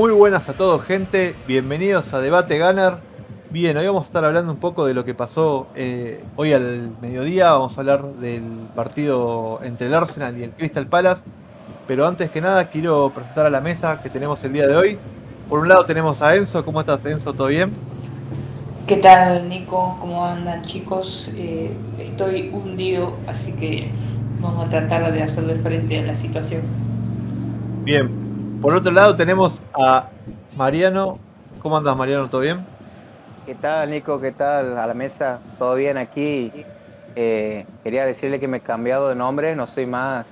Muy buenas a todos, gente. Bienvenidos a Debate Gunner. Bien, hoy vamos a estar hablando un poco de lo que pasó eh, hoy al mediodía. Vamos a hablar del partido entre el Arsenal y el Crystal Palace. Pero antes que nada, quiero presentar a la mesa que tenemos el día de hoy. Por un lado tenemos a Enzo. ¿Cómo estás, Enzo? ¿Todo bien? ¿Qué tal, Nico? ¿Cómo andan, chicos? Eh, estoy hundido, así que vamos a tratar de hacerle frente a la situación. Bien, por otro lado tenemos a Mariano. ¿Cómo andas Mariano? ¿Todo bien? ¿Qué tal Nico? ¿Qué tal? A la mesa. ¿Todo bien aquí? Eh, quería decirle que me he cambiado de nombre. No soy más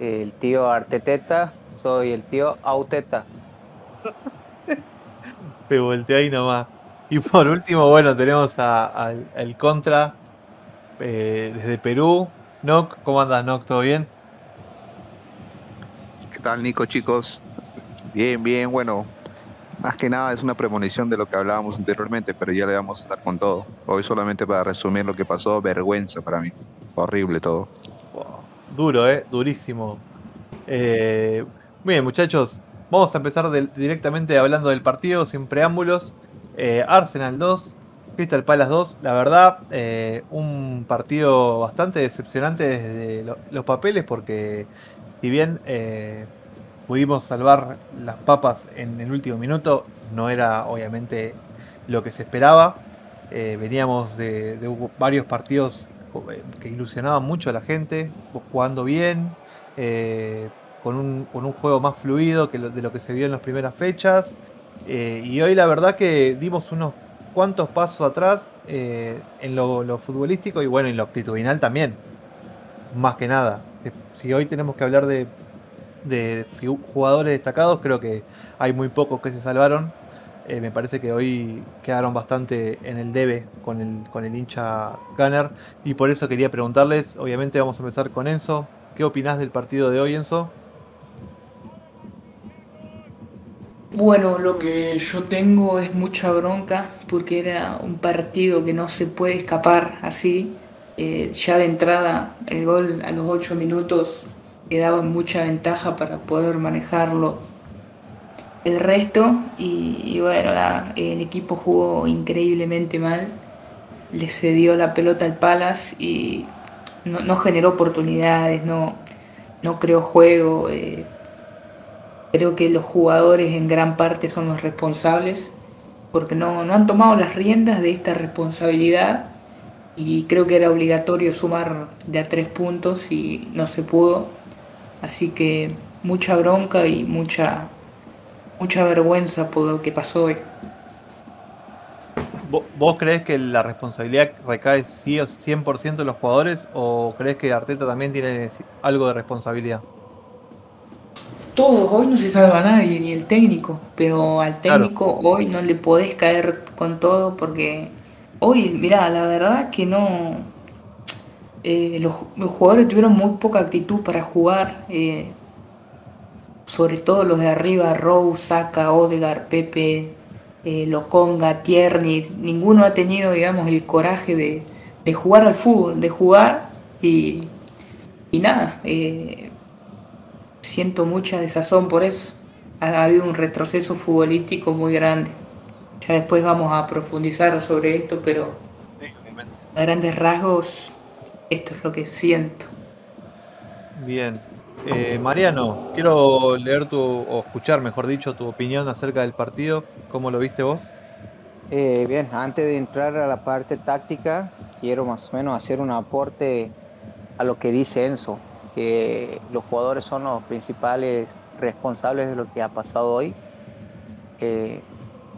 el tío Arteteta. Soy el tío Auteta. Te volteé ahí nomás. Y por último, bueno, tenemos al Contra eh, desde Perú. Noc, ¿cómo andas Noc? ¿Todo bien? ¿Qué tal, Nico, chicos? Bien, bien, bueno. Más que nada es una premonición de lo que hablábamos anteriormente, pero ya le vamos a dar con todo. Hoy solamente para resumir lo que pasó, vergüenza para mí. Horrible todo. Duro, ¿eh? Durísimo. Eh, bien, muchachos, vamos a empezar directamente hablando del partido, sin preámbulos. Eh, Arsenal 2, Crystal Palace 2. La verdad, eh, un partido bastante decepcionante desde los papeles porque si bien eh, pudimos salvar las papas en el último minuto, no era obviamente lo que se esperaba. Eh, veníamos de, varios partidos eh, que ilusionaban mucho a la gente, jugando bien, con, un, juego más fluido que de lo que se vio en las primeras fechas. y hoy la verdad que dimos unos cuantos pasos atrás en lo, lo futbolístico y bueno, en lo actitudinal también, más que nada si hoy tenemos que hablar de, jugadores destacados, creo que hay muy pocos que se salvaron. Eh, me parece que hoy quedaron bastante en el debe con el, con el hincha Gunner. Y por eso quería preguntarles, obviamente vamos a empezar con Enzo. ¿Qué opinás del partido de hoy, Enzo? Bueno, lo que yo tengo es mucha bronca porque era un partido que no se puede escapar así. Eh, ya de entrada el gol a los 8 minutos le daba mucha ventaja para poder manejarlo. El resto y, bueno, el equipo jugó increíblemente mal, le cedió la pelota al Palace y no, generó oportunidades, no, no creó juego. Eh, creo que los jugadores en gran parte son los responsables porque no, no han tomado las riendas de esta responsabilidad y creo que era obligatorio sumar de a tres puntos y no se pudo. Así que mucha bronca y mucha, mucha vergüenza por lo que pasó hoy. ¿Vos crees que la responsabilidad recae 100% en los jugadores o crees que Arteta también tiene algo de responsabilidad? Todos, hoy no se salva nadie, ni el técnico, pero al técnico hoy no le podés caer con todo porque Hoy, mira, la verdad que no. Eh, los, jugadores tuvieron muy poca actitud para jugar. Eh, sobre todo los de arriba, Rose, Saka, Odegar, Pepe, eh, Loconga, Tierney. Ninguno ha tenido, digamos, el coraje de, de jugar al fútbol, de jugar y, y nada. siento mucha desazón por eso. Ha habido un retroceso futbolístico muy grande. Ya después vamos a profundizar sobre esto, pero a grandes rasgos esto es lo que siento. Bien. Eh, Mariano, quiero leer tu, o escuchar, mejor dicho, tu opinión acerca del partido. ¿Cómo lo viste vos? Eh, bien, antes de entrar a la parte táctica, quiero más o menos hacer un aporte a lo que dice Enzo, que los jugadores son los principales responsables de lo que ha pasado hoy. Eh,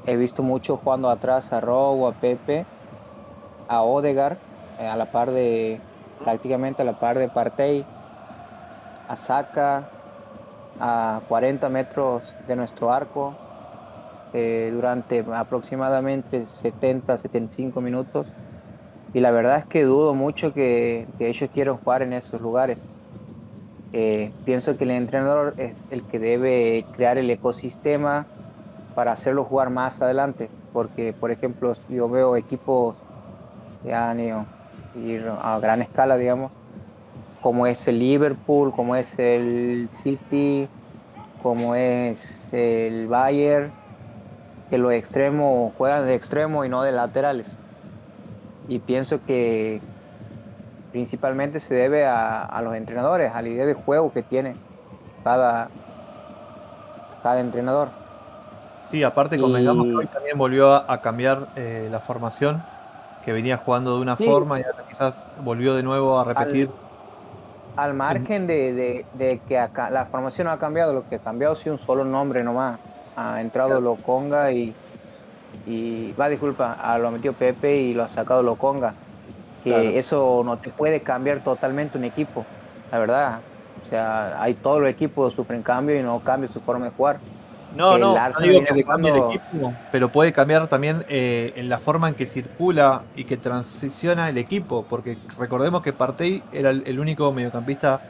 He visto mucho jugando atrás a Robo, a Pepe, a Odegar, eh, a la par de, prácticamente a la par de Partey, a Saka, a 40 metros de nuestro arco, eh, durante aproximadamente 70-75 minutos. Y la verdad es que dudo mucho que, ellos quieran jugar en esos lugares. Eh, pienso que el entrenador es el que debe crear el ecosistema, para hacerlo jugar más adelante, porque por ejemplo yo veo equipos que han ido a gran escala, digamos, como es el Liverpool, como es el City, como es el Bayern, que los extremos juegan de extremo y no de laterales. Y pienso que principalmente se debe a, los entrenadores, a la idea de juego que tiene cada, cada entrenador. Sí, aparte convengamos que hoy también volvió a, cambiar eh, la formación, que venía jugando de una forma y ahora quizás volvió de nuevo a repetir. Al, margen de, que acá, la formación no ha cambiado, lo que ha cambiado es un solo nombre nomás. Ha entrado Loconga y, y va, disculpa, lo ha metido Pepe y lo ha sacado Loconga que eso no te puede cambiar totalmente un equipo, la verdad. O sea, hay todos los equipos sufren cambio y no cambia su forma de jugar. No, no, no digo que cambie el equipo, pero puede cambiar también eh, en la forma en que circula y que transiciona el equipo, porque recordemos que Partey era el, único mediocampista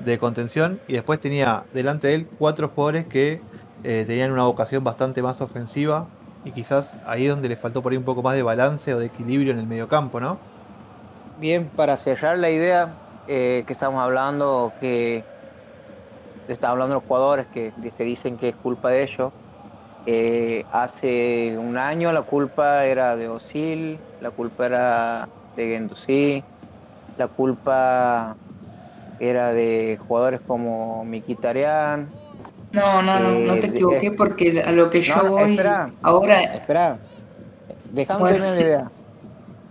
de contención y después tenía delante de él cuatro jugadores que eh, tenían una vocación bastante más ofensiva y quizás ahí es donde le faltó por ahí un poco más de balance o de equilibrio en el mediocampo, ¿no? Bien, para cerrar la idea eh, que estamos hablando, que está hablando los jugadores que se dicen que es culpa de ellos. Eh, hace un año la culpa era de Osil, la culpa era de Gendouzi, la culpa era de jugadores como Mikitarian. No, no, no, no te eh, equivoqué porque a lo que yo voy ahora. Espera, déjame bueno. la idea.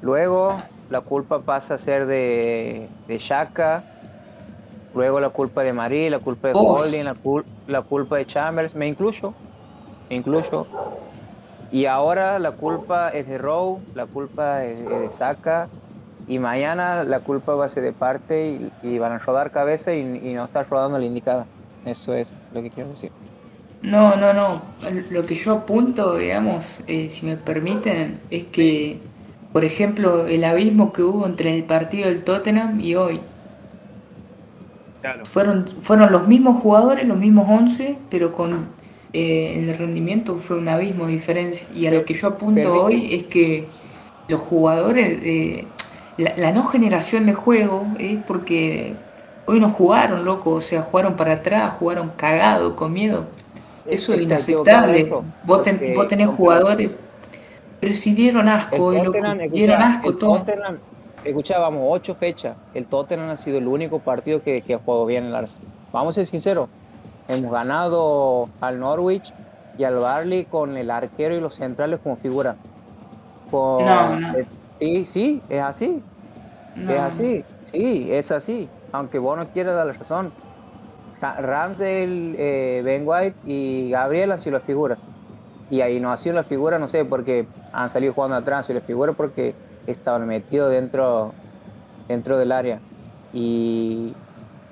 Luego la culpa pasa a ser de, de Shaka, luego la culpa de Marie, la culpa de Holding, la, la, culpa de Chambers, me incluyo, me incluyo. Y ahora la culpa es de Rowe, la culpa es de Saka, y mañana la culpa va a ser de parte y, van a rodar cabeza y, no estar rodando la indicada. Eso es lo que quiero decir. No, no, no. Lo que yo apunto, digamos, eh, si me permiten, es que por ejemplo, el abismo que hubo entre el partido del Tottenham y hoy. Fueron, fueron los mismos jugadores, los mismos 11, pero con eh, el rendimiento fue un abismo de diferencia. Y a lo que yo apunto hoy es que los jugadores, eh, la, no generación de juego es porque hoy no jugaron, loco, o sea, jugaron para atrás, jugaron cagado, con miedo. Eso es inaceptable. Vos, vos tenés jugadores pero si dieron asco, el dieron asco todo. Escuchábamos, ocho fechas. El Tottenham ha sido el único partido que, ha jugado bien el Arsenal. Vamos a ser sinceros. Hemos ganado al Norwich y al Barley con el arquero y los centrales como figura. no, Sí, sí, es así. Es así. Sí, es así. Aunque vos no quieras dar la razón. Ramsey, eh, Ben White y Gabriel han sido las figuras. Y ahí no ha sido la figura, no sé, porque han salido jugando atrás y la figura porque estaban metidos dentro, dentro del área. Y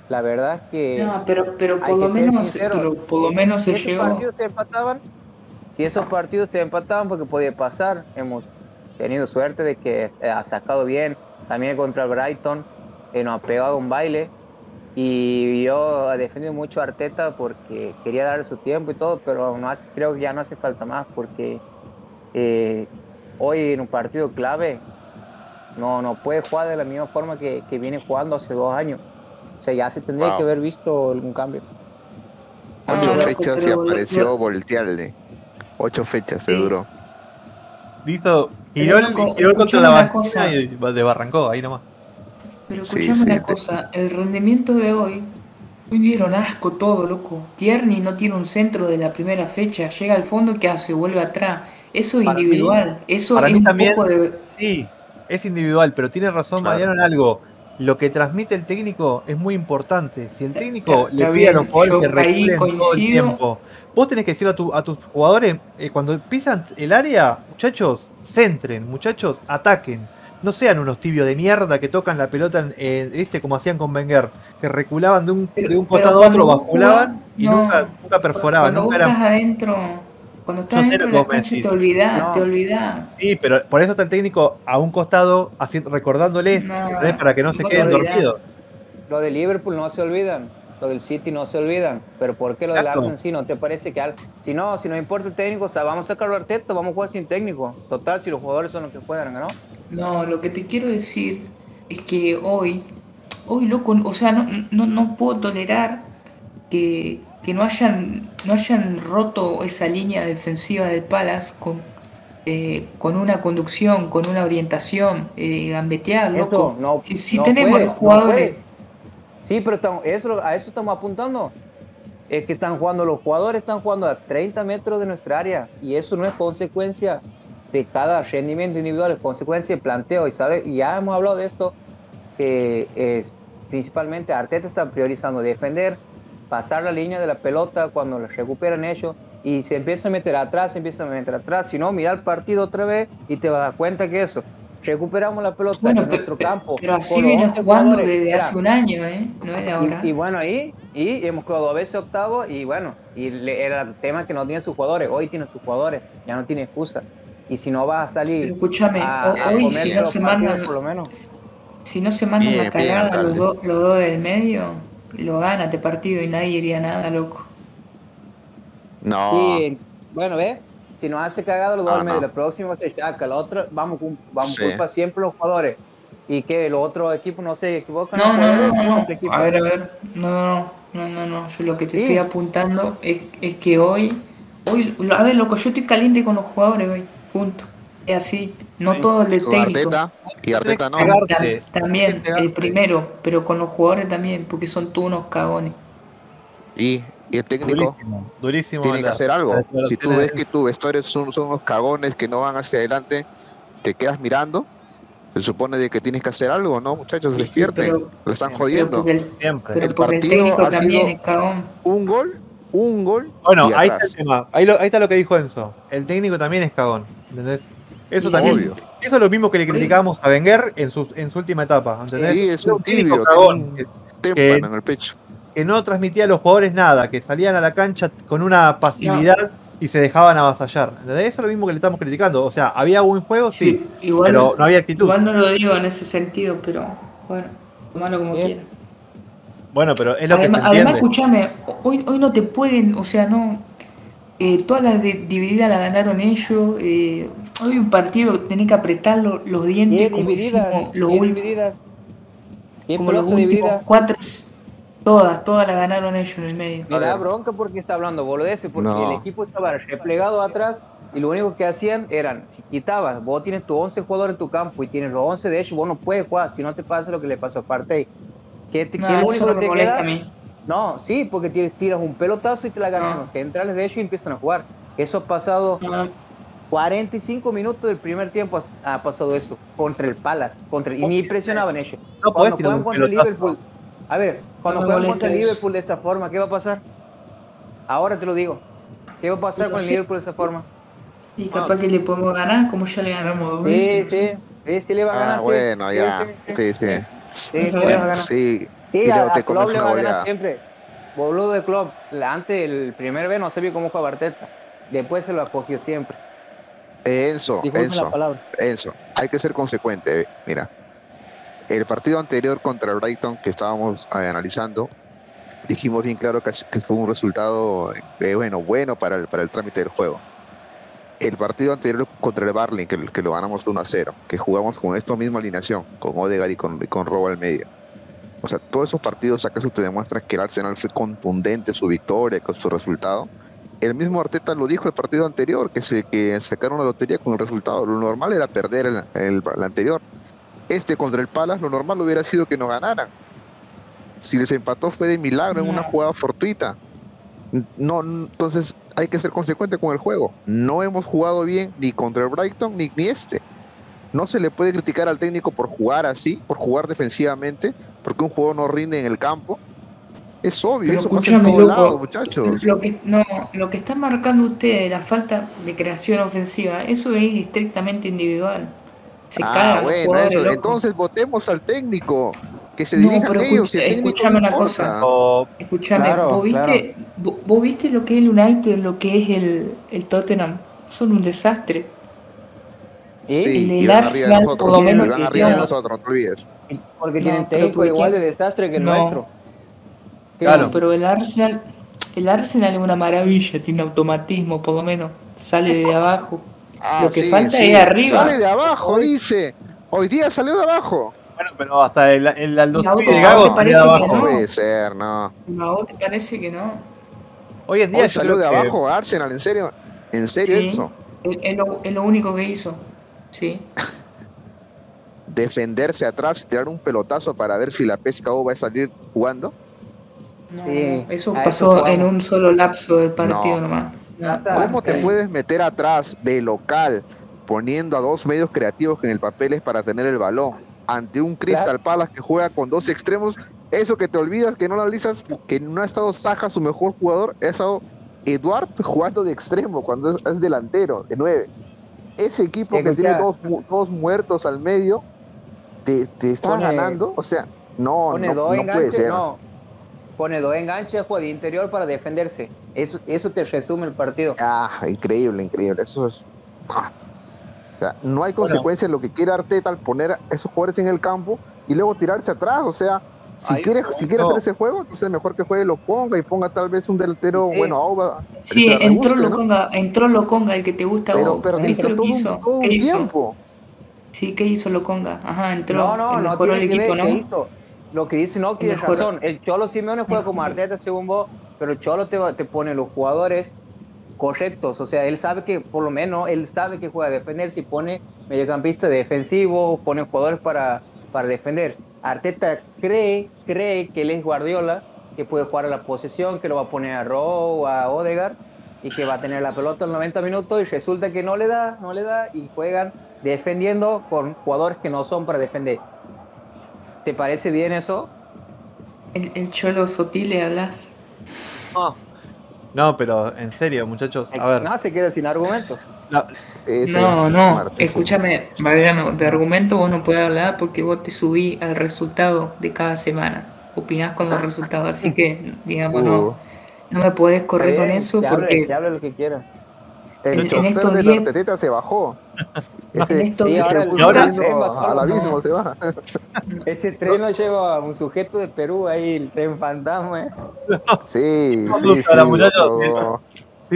la verdad es que. No, pero, pero por lo menos, por lo menos se si Esos partidos te empataban, si esos partidos te empataban, porque podía pasar. Hemos tenido suerte de que ha sacado bien. También contra el Brighton, que nos ha pegado un baile. Y yo he defendido mucho a Arteta porque quería darle su tiempo y todo, pero no creo que ya no hace falta más porque eh, hoy en un partido clave no, no puede jugar de la misma forma que, viene jugando hace dos años. O sea, ya se tendría que haber visto algún cambio. Ocho fechas y apareció voltearle. Ocho fechas se duró. Listo. Y yo contra la cosa y de Barrancó, ahí nomás. Pero escuchame una cosa, el rendimiento de hoy, hoy dieron asco todo, loco. Tierney no tiene un centro de la primera fecha, llega al fondo, ¿qué hace? Vuelve atrás. Eso es individual, eso es un poco de... Sí, es individual, pero tiene razón Mariano en algo. Lo que transmite el técnico es muy importante. Si el técnico le pide a los jugadores que reculen todo el tiempo, vos tenés que decir a, tus jugadores, eh, cuando pisan el área, muchachos, centren, muchachos, ataquen no sean unos tibios de mierda que tocan la pelota, eh, ¿viste? Como hacían con Wenger, que reculaban de un, de un costado a otro, bajulaban y nunca, nunca perforaban. Nunca estás adentro, cuando estás adentro de la cancha te olvidás, te olvidás. Sí, pero por eso está el técnico a un costado así, recordándoles para que no se queden dormidos. Lo de Liverpool no se olvidan lo del City no se olvidan, pero ¿por qué lo del Arsenal sí? ¿No te parece que si no, si no importa el técnico, o sea, vamos a sacarlo Arteta, vamos a jugar sin técnico? Total, si los jugadores son los que juegan, ¿no? No, lo que te quiero decir es que hoy, hoy loco, o sea, no, no, no puedo tolerar que, que no hayan, no hayan roto esa línea defensiva del Palace con, eh, con una conducción, con una orientación, eh, gambetear, Eso, loco. no- si si no tenemos los no jugadores, puede. Sí, pero estamos- eso, a eso estamos apuntando. Es que están jugando, los jugadores están jugando a 30 metros de nuestra área y eso no es consecuencia de cada rendimiento individual, es consecuencia de planteo. Y, sabe, y ya hemos hablado de esto, que es, principalmente Arteta está priorizando defender, pasar la línea de la pelota cuando la recuperan ellos y se empieza a meter atrás, se empieza a meter atrás. Si no, mira el partido otra vez y te vas a dar cuenta que eso. Recuperamos la pelota bueno, en pero, nuestro campo. pero así viene 11 jugando desde hace un año, ¿eh? No es de ahora. y, y bueno, ahí y hemos quedado dos veces octavo y bueno, y le- era el tema que no tiene sus jugadores, hoy tiene sus jugadores, ya no tiene excusa. Y si no vas a Pero salir escúchame, a, ho- a hoy si no se mandan, por lo menos. si no se mandan Bien, la bien, cagada los, dos- los dos del medio, lo gana este partido y nadie diría nada, loco. No. Sí, bueno, ve, si nos hace cagado Ah, al medio, no. la próxima se chaca, la otra, vamos, vamos Sí. culpa siempre los jugadores. Y que los otros equipos no se equivocan. No, no, no, jugadores, no, no. A ver, a ver. No, no, no, no, no. Yo lo que te Sí. estoy apuntando es, es que hoy, hoy, a ver, loco, yo estoy caliente con los jugadores hoy. Punto. Es así. No Sí. todo el Con técnico. Arteta y Arteta no. También, el primero, pero con los jugadores también, porque son todos unos cagones. Y, y el técnico Durísimo, durísimo. tiene que hacer algo. Si tú ves de- que tu vestuario son, son unos cagones que no van hacia adelante, te quedas mirando. Se supone de que tienes que hacer algo, ¿no, muchachos? Despierten. Pero, Lo están pero jodiendo. porque el, Siempre. pero El porque el partido técnico ha también sido- es cagón. Un gol, un gol. Bueno, y ahí está el tema. Ahí, lo- ahí está lo que dijo Enzo. El técnico también es cagón. ¿Entendés? Eso también. Obvio. Eso es lo mismo que le criticábamos a Wenger en su, en su última etapa. ¿Entendés? Sí, es un tibio, cagón, que, Témpano en el pecho. que no transmitía a los jugadores nada, que salían a la cancha con una pasividad y se dejaban avasallar. ¿Entendés? Eso es lo mismo que le estamos criticando. O sea, había buen juego, sí, Sí, igual, pero no había actitud. igual no lo digo en ese sentido, pero bueno, tomalo como quieras. Bueno, pero es lo Además, que se además, entiende. escúchame, hoy, hoy no te pueden, o sea, no. Eh, todas las de- divididas las ganaron ellos. eh, hoy un partido tenés que apretar lo- los dientes Bien como dividida, hicimos los, bien ul- dividida. Bien como los últimos dividida. cuatro. Todas, todas las ganaron ellos en el medio. Me da bronca porque está hablando boludeces, porque No. el equipo estaba replegado atrás y lo único que hacían eran, si quitabas, vos tienes tus 11 jugadores en tu campo y tienes los 11 de ellos, vos no puedes jugar, si no te pasa lo que le pasó a Partey. ¿Qué, te, qué No, es lo eso único no que te molesta queda? a mí. No, sí, porque tienes- tiras un pelotazo y te la ganan No. los centrales de ellos y empiezan a jugar. Eso ha pasado No, 45 minutos del primer tiempo, ha- ha pasado eso, contra el Palace, contra, y ni presionaban ellos. No Cuando juegan contra el pelotazo. Liverpool, a ver, cuando No juegan contra el. Liverpool de esta forma, ¿qué va a pasar? Ahora te lo digo. ¿Qué va a pasar Pero con el sí. Liverpool de esa forma? Y capaz que le podemos ganar como ya le ganamos dos Sí, sí, sí, sí le va a ganar. Ah, bueno, Sí, ya. sí, sí. Sí, sí. Sí, sí le va a ganar. Sí. Sí, Y a, luego te a Klopp comes le una va a ganar goleada. siempre. Boludo de Klopp, la- antes el primer vez no sabía cómo juega Arteta. Después se lo acogió siempre. Enzo, Enzo. Enzo, hay que ser consecuente. Mira, el partido anterior contra el Brighton que estábamos eh, analizando, dijimos bien claro que, que fue un resultado eh, bueno, bueno para el, para el trámite del juego. El partido anterior contra el Barley, que, que lo ganamos 1 a 0, que jugamos con esta misma alineación, con Odegaard y con, y con Robo al medio. O sea, todos esos partidos acaso te demuestran que el Arsenal fue contundente su victoria, con su resultado. El mismo Arteta lo dijo el partido anterior, que se que sacaron la lotería con el resultado. Lo normal era perder el, el- el anterior. Este contra el Palace, lo normal hubiera sido que no ganaran. Si les empató fue de milagro en una jugada fortuita. No, entonces hay que ser consecuente con el juego. No hemos jugado bien ni contra el Brighton ni, ni este. No se le puede criticar al técnico por jugar así, por jugar defensivamente, porque un juego no rinde en el campo. Es obvio, Pero eso pasa en loco, lados, muchachos. Lo que, no, lo que está marcando usted, la falta de creación ofensiva, eso es estrictamente individual. Se Ah, cagan los bueno, eso. Entonces votemos al técnico, que se No, pero ellos. escucha- no una cosa. O- Escúchame, Claro, ¿vos, viste, vos, vos viste lo que es el United, lo que es el, el Tottenham? Son un desastre. ¿Y? Sí, El del y van arriba de Arsenal, nosotros, por lo menos, y van arriba de no. nosotros, no te olvides. Porque No, tienen pero técnico porque igual de desastre que el No. nuestro. Claro. No, pero el Arsenal, el Arsenal es una maravilla, tiene automatismo, por lo menos. Sale de abajo. Ah, Lo que sí, falta sí. es arriba. Sale de abajo, dice. Hoy día salió de abajo. Bueno, pero hasta el, el Aldo de Gago parece de que abajo. No no. puede ser, no. ¿A vos te parece que no? Hoy en día Hoy salió de que- abajo Arsenal, ¿en serio? ¿En serio Sí. eso? Es, es lo, es lo único que hizo. Sí. Defenderse atrás, tirar un pelotazo para ver si la PSKO va a salir jugando. No, Sí, eso pasó en un solo lapso del partido No. nomás. ¿Cómo te puedes meter atrás de local poniendo a dos medios creativos que en el papel es para tener el balón ante un Crystal Palace que juega con dos extremos? Eso que te olvidas, que no analizas, que no ha estado Saja, su mejor jugador, ha estado Eduard jugando de extremo cuando es, es delantero, de nueve. Ese equipo que tiene dos, mu- dos muertos al medio, te, te está Pone- ganando. O sea, no, Pone no, dos no puede ser. no. Pone dos enganches, juega de interior para defenderse. Eso, eso te resume el partido. Ah, increíble, increíble. Eso es. ah. O sea, no hay consecuencia en lo que quiere Arteta al poner a esos jugadores en el campo y luego tirarse atrás. O sea, si Ahí, quiere, si quiere no. hacer ese juego, entonces mejor que juegue lo ponga y ponga tal vez un delantero, Sí. bueno, Auba. Sí, entró guste, ¿no? Loconga, entró Loconga, el que te gusta Pero, pero ¿Viste lo todo, que un- hizo? todo ¿Qué hizo? tiempo. Sí, ¿qué hizo Loconga? Ajá, entró. No, no, no mejoró el equipo, ¿no? hizo. Lo que dice no tiene Mejor- razón. El Cholo Simeone juega como. Arteta según vos, pero el Cholo te, va- te pone los jugadores correctos. O sea, él sabe que, por lo menos, él sabe que juega a defender. Si pone mediocampista defensivo, pone jugadores para, para defender. Arteta cree, cree que él es Guardiola, que puede jugar a la posesión, que lo va a poner a Rowe o a Odegaard y que va a tener la pelota en 90 minutos y resulta que no le da, no le da y juegan defendiendo con jugadores que no son para defender. ¿Te parece bien eso? El, el Cholo Sotile hablas. No. No, pero en serio, muchachos, a ver. No, se queda sin argumentos. la- Sí, sí, No, no, Martín, escúchame, Mariano, de argumento vos no puedes hablar porque vos te subí al resultado de cada semana. Opinás con los resultados, así que, digamos, Uh, no, no me podés correr con eso que hable, porque que hable lo que quiera. El en- en chofer estos de diez- la Arteta se bajó. en Ese, estos Sí, días- ahora y ahora- tren va al abismo no. se va. Ese tren lo lleva a un sujeto de Perú ahí, el tren fantasma. ¿eh? Sí, No, sí, sí.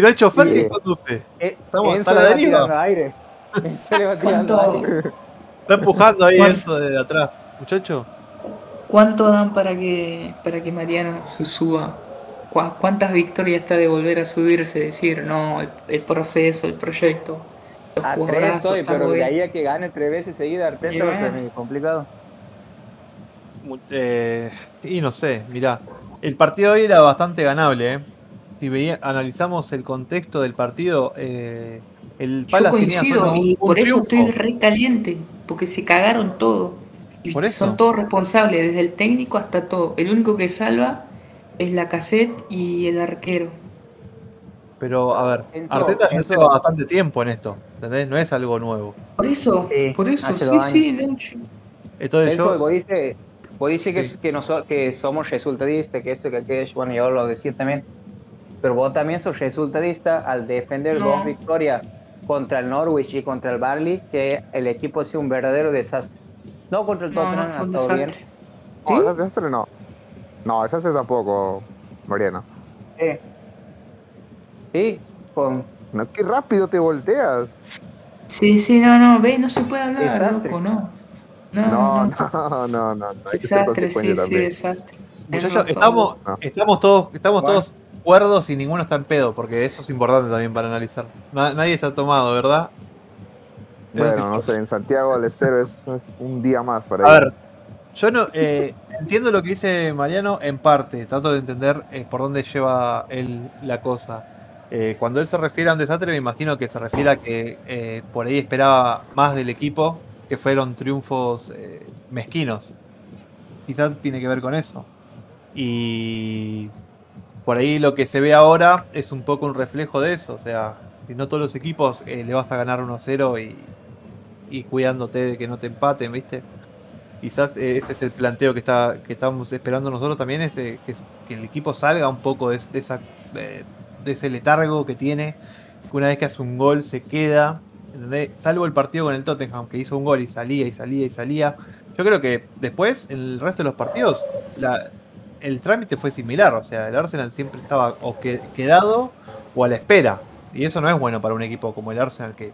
no hay chofer, Sí. ¿qué conduce? Eh, Estamos Enzo a la deriva. aire. Enzo le va tirando ¿Cuánto, aire. Está empujando ahí. Enzo de atrás. Muchacho, ¿Cuánto dan para que para que Mariano se suba? ¿Cu- ¿Cuántas victorias está de volver a subirse? Decir, no, el, el proceso, el proyecto. Los A tres estoy, está pero muy de bien. ahí a que gane tres veces seguida Arteta Y va a muy complicado. eh, y no sé, mirá. El partido hoy era bastante ganable, ¿eh? Si veía, analizamos el contexto del partido, eh, el Yo Palace tenía coincido y por eso estoy triunfo. re caliente, porque se cagaron todo. Y Por eso. son todos responsables, desde el técnico hasta todo. El único que salva es la cassette y el arquero. Pero, a ver, Enzo, Arteta ya Enzo. lleva bastante tiempo en esto, ¿entendés? No es algo nuevo. Por eso, Sí, por eso, sí, dos sí, de hecho. Entonces Eso, yo, vos dices, vos dices que, Sí. que, noso- que somos resultadistas, que esto, que aquello, bueno, yo lo decía también, pero vos también sos resultadista al defender No. dos victorias contra el Norwich y contra el Barley, que el equipo ha sido un verdadero desastre. No contra el No, Tottenham, no ha fue un estado bien. No, ¿Sí? ese desastre no. No, ese desastre tampoco, Mariano. Sí. Sí, con... No, qué rápido te volteas. Sí, sí, no, no, ve, no se puede hablar, Desastre. loco, no. No, No, no, no, no, no, no. Hay que ser desastre, sí, sí, desastre. Muchachos, estamos, No. estamos todos, estamos Bueno. todos cuerdos y ninguno está en pedo, porque eso es importante también para analizar. Na- nadie está tomado, ¿verdad? Bueno, no sé, en Santiago del Estero es, es un día más para A ir. ver, yo no eh, entiendo lo que dice Mariano en parte, trato de entender eh, por dónde lleva él la cosa. Eh, cuando él se refiere a un desastre, me imagino que se refiere a que por ahí esperaba más del equipo, que fueron triunfos mezquinos. Quizás tiene que ver con eso. Y por ahí lo que se ve ahora es un poco un reflejo de eso. O sea, si no todos los equipos le vas a ganar 1-0 y, y cuidándote de que no te empaten, ¿viste? Quizás eh, ese es el planteo que está que estamos esperando nosotros también, es eh, que, el equipo salga un poco de, ese letargo que tiene, que una vez que hace un gol se queda. Salvo el partido con el Tottenham, que hizo un gol y salía y salía y salía. Yo creo que después, en el resto de los partidos, el trámite fue similar, o sea, el Arsenal siempre estaba o que- quedado o a la espera. Y eso no es bueno para un equipo como el Arsenal, que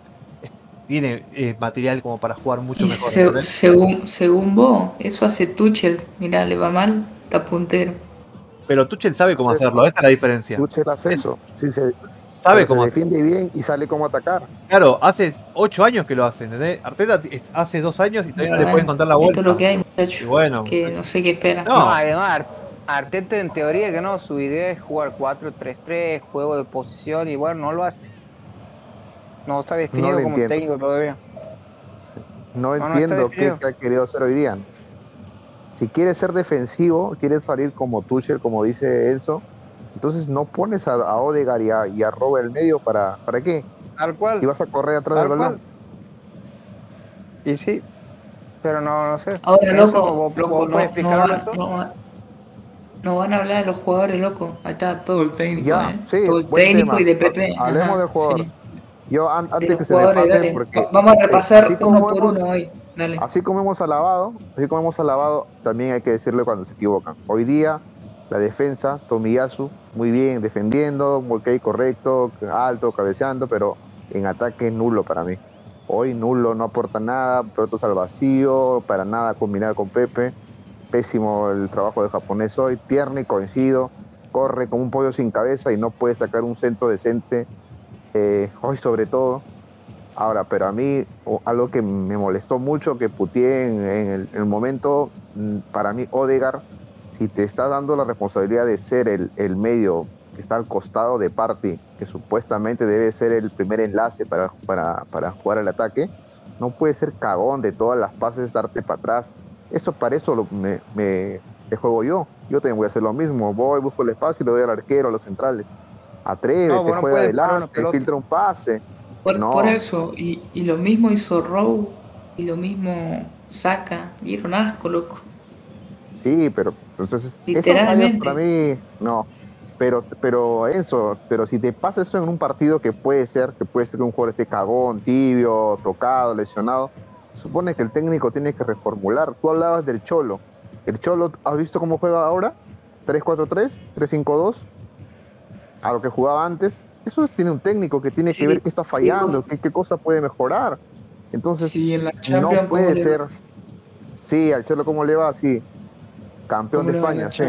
tiene eh, material como para jugar mucho Y mejor. se- según, según vos, eso hace Tuchel. Mirá, le va mal, está puntero. Pero Tuchel sabe cómo hacerlo, esa es la diferencia. Tuchel hace eso. Sí, se, Sabe cómo se defiende bien y sale cómo atacar. Claro, hace ocho años que lo hace, ¿entendés? Arteta hace dos años y todavía no le pueden contar la Esto vuelta. es lo que hay, Y muchachos. bueno, Que no sé qué espera. No. No, además, Ar- Arteta en teoría que no, su idea es jugar 4-3-3, juego de posición y bueno, no lo hace. No está definido lo como entiendo. técnico todavía. No no está entiendo qué, ha querido hacer hoy día. Si quiere ser defensivo, quiere salir como Tuchel, como dice Enzo, entonces no pones a, a Odegaard y a, y a Robert el medio para, ¿para qué? Tal cual. Y vas a correr atrás del balón. Y sí, pero no, no sé. Ahora, Eso, loco, ¿vos- loco, vos no, no, eso? no van- no van a hablar de los jugadores, loco. Ahí está todo el técnico, Ya, ¿eh? sí, todo el técnico tema. y de Pepe. Hablemos Ajá, del jugador. sí. Yo an- antes que se me pase, porque Va- Vamos a repasar uno por hemos- uno hoy. Dale. Así como hemos alabado, así como hemos alabado, también hay que decirle cuando se equivocan. Hoy día, la defensa, Tomiyasu, muy bien defendiendo, ok, correcto, alto, cabeceando, pero en ataque nulo para mí. Hoy nulo, no aporta nada, pelotas al vacío, para nada combinado con Pepe. Pésimo el trabajo de japonés hoy, tierno y coincido, corre como un pollo sin cabeza y no puede sacar un centro decente, eh, hoy sobre todo. Ahora, pero a mí algo que me molestó mucho, que puteé en, el, en el momento, mm, para mí Odegar, si te está dando la responsabilidad de ser el, medio que está al costado de Party, que supuestamente debe ser el primer enlace para, para, para jugar al ataque, no puede ser cagón de todas las pases, darte para atrás. Eso para eso lo- me juego yo. Yo también voy a hacer lo mismo. Voy, busco el espacio y le doy al arquero, a los centrales. Atrévete, No, no juega adelante, filtra un pase. Por, no. por eso, y, y lo mismo hizo Rowe, y lo mismo Saka, dieron asco, loco. Sí, pero entonces Literalmente. para mí no. Pero, pero eso, pero si te pasa eso en un partido que puede ser, que puede ser que un jugador esté cagón, tibio, tocado, lesionado, supone que el técnico tiene que reformular. Tú hablabas del Cholo. El Cholo, ¿has visto cómo juega ahora? 3-4-3, 3-5-2, a lo que jugaba antes. Eso tiene un técnico que tiene Sí, que ver qué está fallando, sí. qué, qué cosa puede mejorar. Entonces, Sí, en la no Champions, ¿cómo puede ser. Sí, al Cholo, ¿cómo le va? Sí. Campeón de España, sí.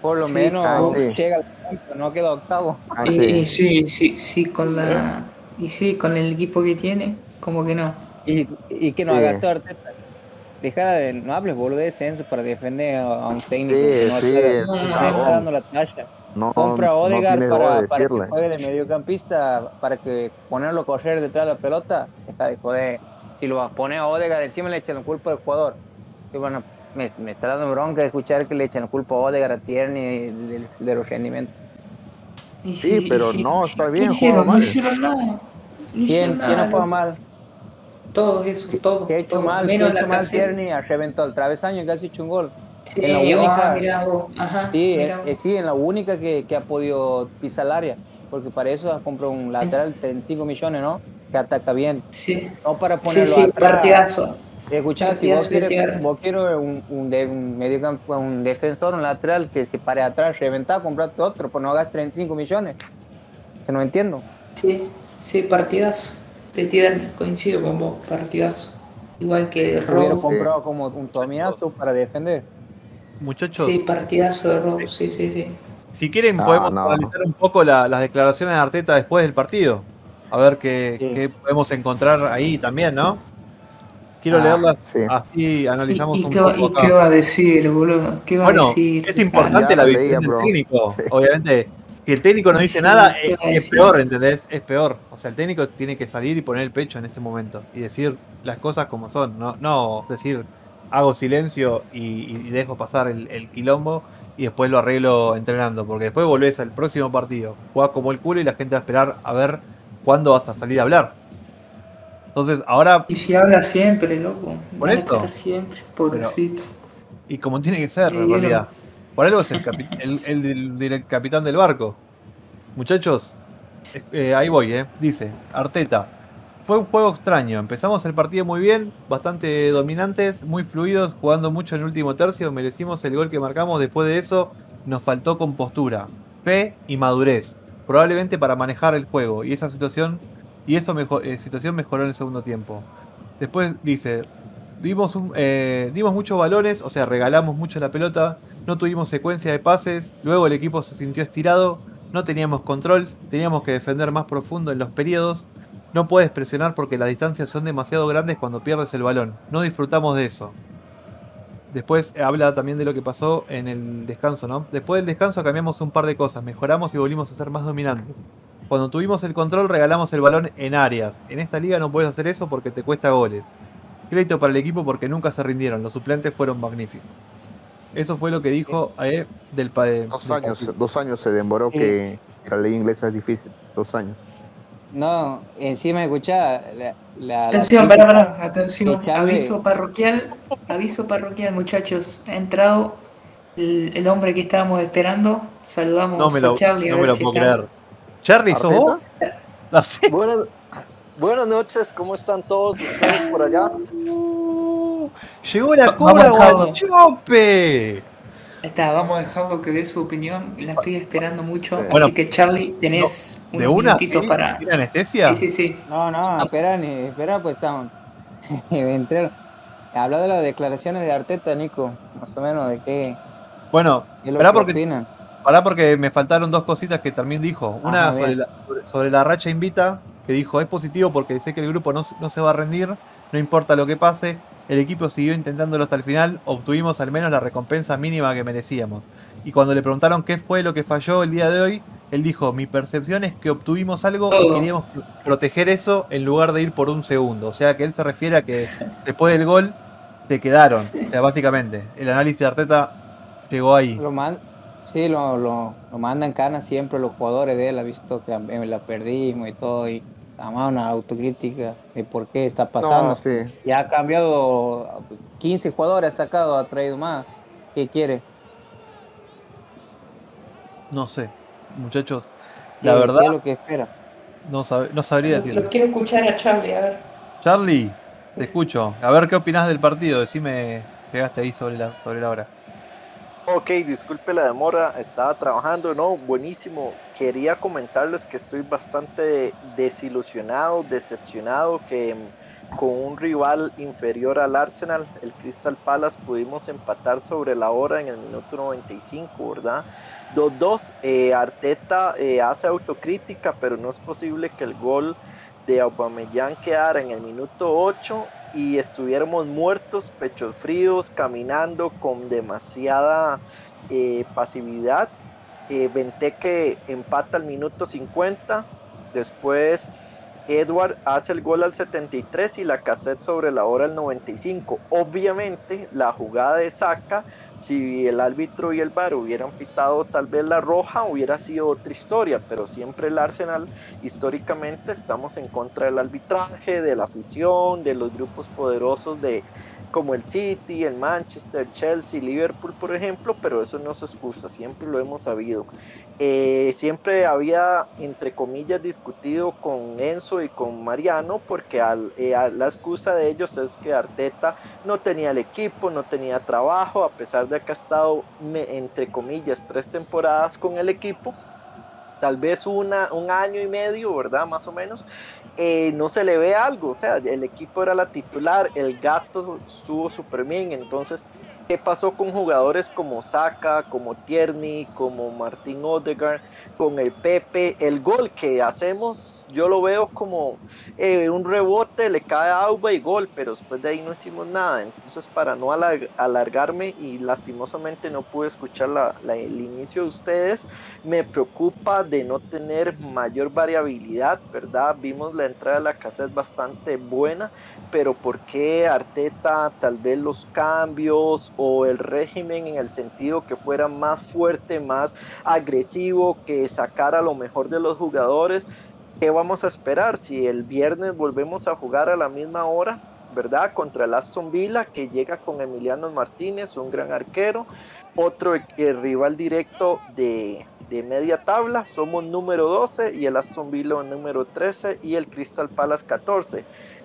Por lo Sí, menos ah, sí. llega al campo, no queda octavo. Ah, Y, sí. y sí, sí, sí, con la. Y sí, con el equipo que tiene, como que no. Y, y que no Sí. hagas todo Arteta. Deja de, no hables boludo de censo para defender a, un técnico Sí, que no, sí, está, es no está dando la talla. No, Compra a Odegaard para, de para que juegue de mediocampista, para que ponerlo a correr detrás de la pelota, deja de joder. Si lo vas a poner a Odegaard, encima le echan la culpa al jugador. Y bueno, me, me está dando bronca escuchar que le echan la culpa a Odegaard, a Tierney de, de los rendimientos. Y Sí, pero no, está bien, juega No mal. hicieron nada. No ¿Quién, quién no juega mal? Todos eso, todos. ¿Qué ha hecho todos, mal? ¿Qué ha Menos hecho la mal casera. Tierney? Ha reventado el travesaño y casi hecho un gol. Sí, en la ah, única- mira vos, ajá, Sí, mira eh, vos. eh, sí, en la única que, que ha podido pisar el área. Porque para eso has comprado un lateral de 35 millones, ¿no? Que ataca bien. Sí, No para sí, ponerlo sí, atrás. partidazo. Escuchá, si vos quieres, vos quieres un, un, de, un mediocampo, un defensor, un lateral que se pare atrás, reventar, comprarte otro, pues no hagas 35 millones. Que no entiendo. Sí, sí, partidazo. De Tierney, coincido con vos, partidazo. Igual que Hubiera Rowe. comprado como un Tomiazo para defender. muchachos, Sí, partidazo de Rowe, sí, sí, sí. si quieren No, podemos no. analizar un poco la- las declaraciones de Arteta después del partido. A ver qué, Sí. qué podemos encontrar ahí también, ¿no? Quiero Ah, leerlas, sí. así ¿Y, analizamos y un qué poco y qué va a decir, boludo? ¿Qué va a Bueno, decir? es importante la visión leía, del bro. técnico. Sí. Obviamente, si el técnico no dice Sí, nada, ¿qué es, peor, ¿entendés? Es peor. O sea, el técnico tiene que salir y poner el pecho en este momento y decir las cosas como son. No, no decir, hago silencio y, y dejo pasar el, el quilombo y después lo arreglo entrenando. Porque después volvés al próximo partido, jugás como el culo y la gente va a esperar a ver cuándo vas a salir a hablar. Entonces, ahora, Y si habla siempre, loco. Por estar siempre, pobrecito. y como tiene que ser, en yo realidad. Por algo es el, capitán del barco. Muchachos, eh, eh, ahí voy, ¿eh? Dice, Arteta. Fue un juego extraño. Empezamos el partido muy bien, bastante dominantes, muy fluidos, jugando mucho en el último tercio. Merecimos el gol que marcamos. Después de eso, nos faltó compostura, fe y madurez. Probablemente para manejar el juego. Y esa situación, y esa situación mejoró en el segundo tiempo. Después dice, dimos, eh, dimos muchos balones, o sea, regalamos mucho la pelota. No tuvimos secuencia de pases, luego el equipo se sintió estirado, no teníamos control, teníamos que defender más profundo en los periodos, no puedes presionar porque las distancias son demasiado grandes cuando pierdes el balón, no disfrutamos de eso. Después habla también de lo que pasó en el descanso, ¿no? Después del descanso cambiamos un par de cosas, mejoramos y volvimos a ser más dominantes. Cuando tuvimos el control regalamos el balón en áreas. En esta liga no puedes hacer eso porque te cuesta goles. Crédito para el equipo porque nunca se rindieron, los suplentes fueron magníficos. Eso fue lo que dijo eh, del padre. Dos años, dos años se demoró que la ley inglesa es difícil, dos años. No, encima escucha la, la, Atención, para, para, atención. Aviso parroquial, aviso parroquial, muchachos. Ha entrado el, el hombre que estábamos esperando. Saludamos No me lo, a Charlie. a no me ver lo si puedo está. creer. Charlie, ¿sos vos? Buenas, noches, ¿cómo están todos ustedes por allá? Uh, Llegó la cobra. Guanchope. Ahí Está, vamos a dejarlo que dé su opinión. La estoy esperando mucho. Sí. Así Bueno, que, Charlie, tenés ¿De unos una? minutitos ¿Sí? para. ¿Tiene anestesia? Sí, sí, sí. No, no, espera, ni, espera, pues estamos. Habla de las declaraciones de Arteta, Nico. Más o menos de qué, Bueno, qué porque- opinan. pará porque me faltaron dos cositas que también dijo. Una sobre la, sobre- sobre la racha invita, que dijo, es positivo porque sé que el grupo no, se- no se va a rendir, no importa lo que pase. El equipo siguió intentándolo hasta el final, obtuvimos al menos la recompensa mínima que merecíamos. Y cuando le preguntaron qué fue lo que falló el día de hoy, él dijo, mi percepción es que obtuvimos algo y Todo. queríamos pro- proteger eso en lugar de ir por un segundo. O sea que él se refiere a que después del gol te quedaron. O sea, básicamente, el análisis de Arteta llegó ahí. Lo sí, lo, lo, lo mandan canas siempre los jugadores de él. Ha visto que eh, la perdimos y todo. Y además una autocrítica de por qué está pasando. No, sí. Ya ha cambiado 15 jugadores, ha sacado, ha traído más. ¿Qué quiere? No sé, muchachos, ¿Qué- la ¿Qué es verdad lo que espera? no, sab- no sabría Lo decirlo. quiero escuchar a Charlie, a ver. Charlie, te escucho. A ver qué opinás del partido. Decime, llegaste ahí sobre la, sobre la hora. Ok, disculpe la demora, estaba trabajando, no, buenísimo. Quería comentarles que estoy bastante desilusionado, decepcionado, que con un rival inferior al Arsenal, el Crystal Palace, pudimos empatar sobre la hora en el minuto 95, ¿verdad? 2-2, eh, Arteta eh, hace autocrítica, pero no es posible que el gol de Aubameyang quedara en el minuto 8 y estuviéramos muertos, pechos fríos, caminando con demasiada eh, pasividad. Eh, Benteke empata al minuto 50, después Edward hace el gol al 73 y la cassette sobre la hora al 95. Obviamente la jugada de Saka, si el árbitro y el VAR hubieran pitado tal vez la roja, hubiera sido otra historia, pero siempre el Arsenal históricamente estamos en contra del arbitraje, de la afición, de los grupos poderosos de como el City, el Manchester, Chelsea, Liverpool, por ejemplo, pero eso no se excusa, siempre lo hemos sabido. Eh, siempre había, entre comillas, discutido con Enzo y con Mariano, porque eh, la excusa de ellos es que Arteta no tenía el equipo, no tenía trabajo, a pesar de que ha estado, entre comillas, tres temporadas con el equipo, tal vez una, un año y medio, ¿verdad? Más o menos, eh, no se le ve algo, o sea, el equipo era la titular, el gato estuvo súper bien, entonces, ¿qué pasó con jugadores como Saka, como Tierney, como Martín Odegaard, con el Pepe? El gol que hacemos, yo lo veo como eh, un rebote, le cae agua y gol, pero después de ahí no hicimos nada, entonces para no alar- alargarme y lastimosamente no pude escuchar la- el inicio de ustedes, me preocupa de no tener mayor variabilidad, ¿verdad? Vimos la entrada de la casa es bastante buena, pero ¿por qué Arteta tal vez los cambios o el régimen en el sentido que fuera más fuerte, más agresivo, que sacara lo mejor de los jugadores? ¿Qué vamos a esperar si el viernes volvemos a jugar a la misma hora? ¿Verdad? Contra el Aston Villa, que llega con Emiliano Martínez, un gran arquero, otro eh, rival directo de, de media tabla, somos número 12 y el Aston Villa número 13 y el Crystal Palace 14.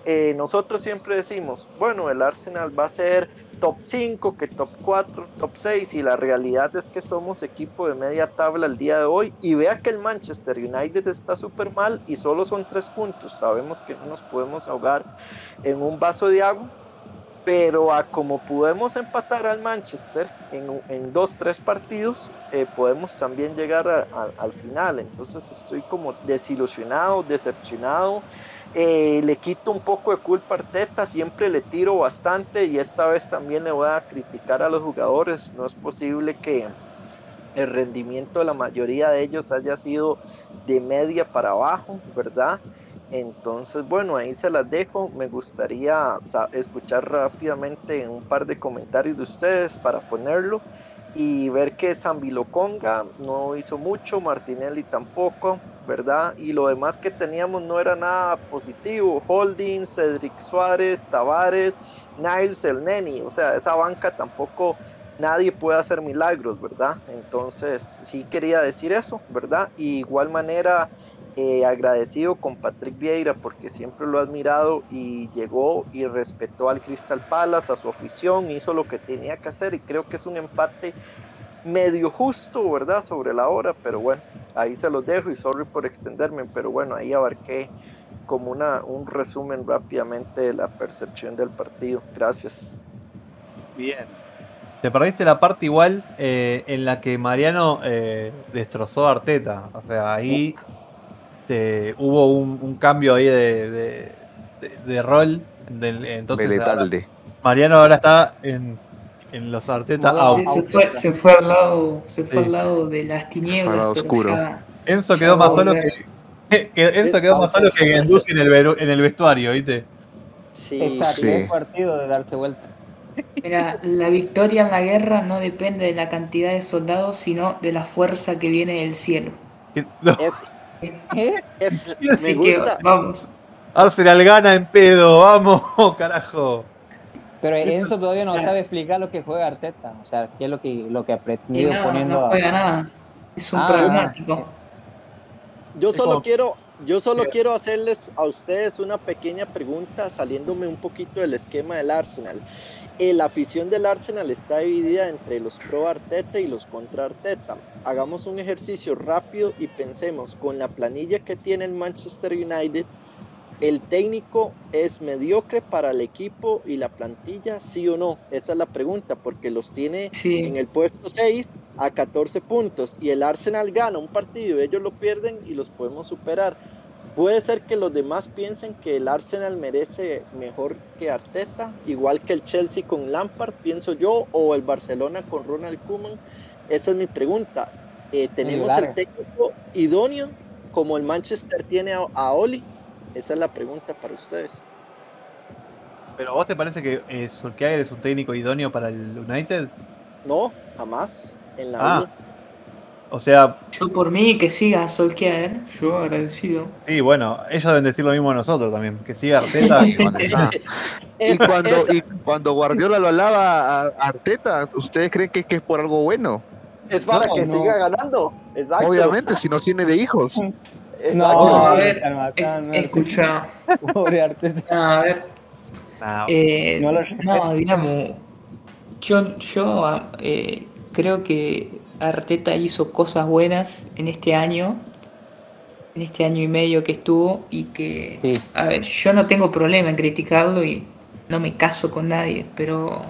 Eh, nosotros siempre decimos, bueno, el Arsenal va a ser top 5, que top 4, top 6 y la realidad es que somos equipo de media tabla el día de hoy y vea que el Manchester United está súper mal y solo son tres puntos, sabemos que no nos podemos ahogar en un vaso de agua pero a como podemos empatar al Manchester en, en dos, tres partidos, eh, podemos también llegar al final. Entonces estoy como desilusionado, decepcionado. Eh, le quito un poco de culpa a Arteta, siempre le tiro bastante y esta vez también le voy a criticar a los jugadores. No es posible que el rendimiento de la mayoría de ellos haya sido de media para abajo, ¿verdad? Entonces, bueno, ahí se las dejo. Me gustaría escuchar rápidamente un par de comentarios de ustedes para ponerlo y ver que Zambiloconga no hizo mucho, Martinelli tampoco, ¿verdad? Y lo demás que teníamos no era nada positivo. Holding, Cedric Suárez, Tavares, Niles el Neni, o sea, esa banca tampoco nadie puede hacer milagros, ¿verdad? Entonces, sí quería decir eso, ¿verdad? Y igual manera, eh, agradecido con Patrick Vieira porque siempre lo he admirado y llegó y respetó al Crystal Palace, a su afición, hizo lo que tenía que hacer y creo que es un empate medio justo, ¿verdad? Sobre la hora, pero bueno, ahí se los dejo y sorry por extenderme, pero bueno, ahí abarqué como una, un resumen rápidamente de la percepción del partido. Gracias. Bien. Te perdiste la parte igual eh, en la que Mariano eh, destrozó a Arteta. O sea, ahí eh, hubo un, un cambio ahí de, de- de- de rol. del- entonces, ahora-. Mariano ahora está en, en los Arteta No, out. Se, se fue, se fue al lado, se fue Sí. al lado de las al tinieblas, pero oscuro. ya- Enzo ya quedó más solo que, que- Enzo quedó más solo que Gendouzi en el, veru- en el vestuario, ¿viste? Sí, Está sí. tres partidos de darse vuelta. Mira, la victoria en la guerra no depende de la cantidad de soldados, sino de la fuerza que viene del cielo. No, es, ¿Eh? es- me que vamos. Arsenal gana en pedo, vamos, carajo. Pero Eso- Enzo todavía no sabe explicar lo que juega Arteta. O sea, qué es lo que, lo que ha Y pretendido no, poniendo no a- juega nada. Es un Ah, pragmático. Yo solo quiero, yo solo quiero hacerles a ustedes una pequeña pregunta, saliéndome un poquito del esquema del Arsenal. Eh, la afición del Arsenal está dividida entre los pro Arteta y los contra Arteta. Hagamos un ejercicio rápido y pensemos con la planilla que tiene el Manchester United. ¿El técnico es mediocre para el equipo y la plantilla, sí o no? Esa es la pregunta, porque los tiene en el puesto 6 a 14 puntos y el Arsenal gana un partido, ellos lo pierden y los podemos superar. Puede ser que los demás piensen que el Arsenal merece mejor que Arteta, igual que el Chelsea con Lampard, pienso yo, o el Barcelona con Ronald Koeman. Esa es mi pregunta. Eh, ¿Tenemos el técnico idóneo como el Manchester tiene a, a Oli? Esa es la pregunta para ustedes. Pero ¿vos te parece que eh, Solskjaer es un técnico idóneo para el United? No, jamás en la Ah. vida. O sea, yo por mí que siga Solskjaer, yo agradecido. sí, bueno, ellos deben decir lo mismo de nosotros también. Que siga Arteta. Y esa- Y cuando, y cuando Guardiola lo alaba a Arteta, ¿ustedes creen que, que es por algo bueno? es para No, que no. siga ganando. Exacto. Obviamente, si no tiene de hijos. No, a ver, calma, Es- calma, Escucha, Pobre Arteta. a ver, eh, No no, digamos, yo, yo eh, creo que Arteta hizo cosas buenas en este año, en este año y medio que estuvo y que, Sí. a ver, yo no tengo problema en criticarlo y no me caso con nadie, pero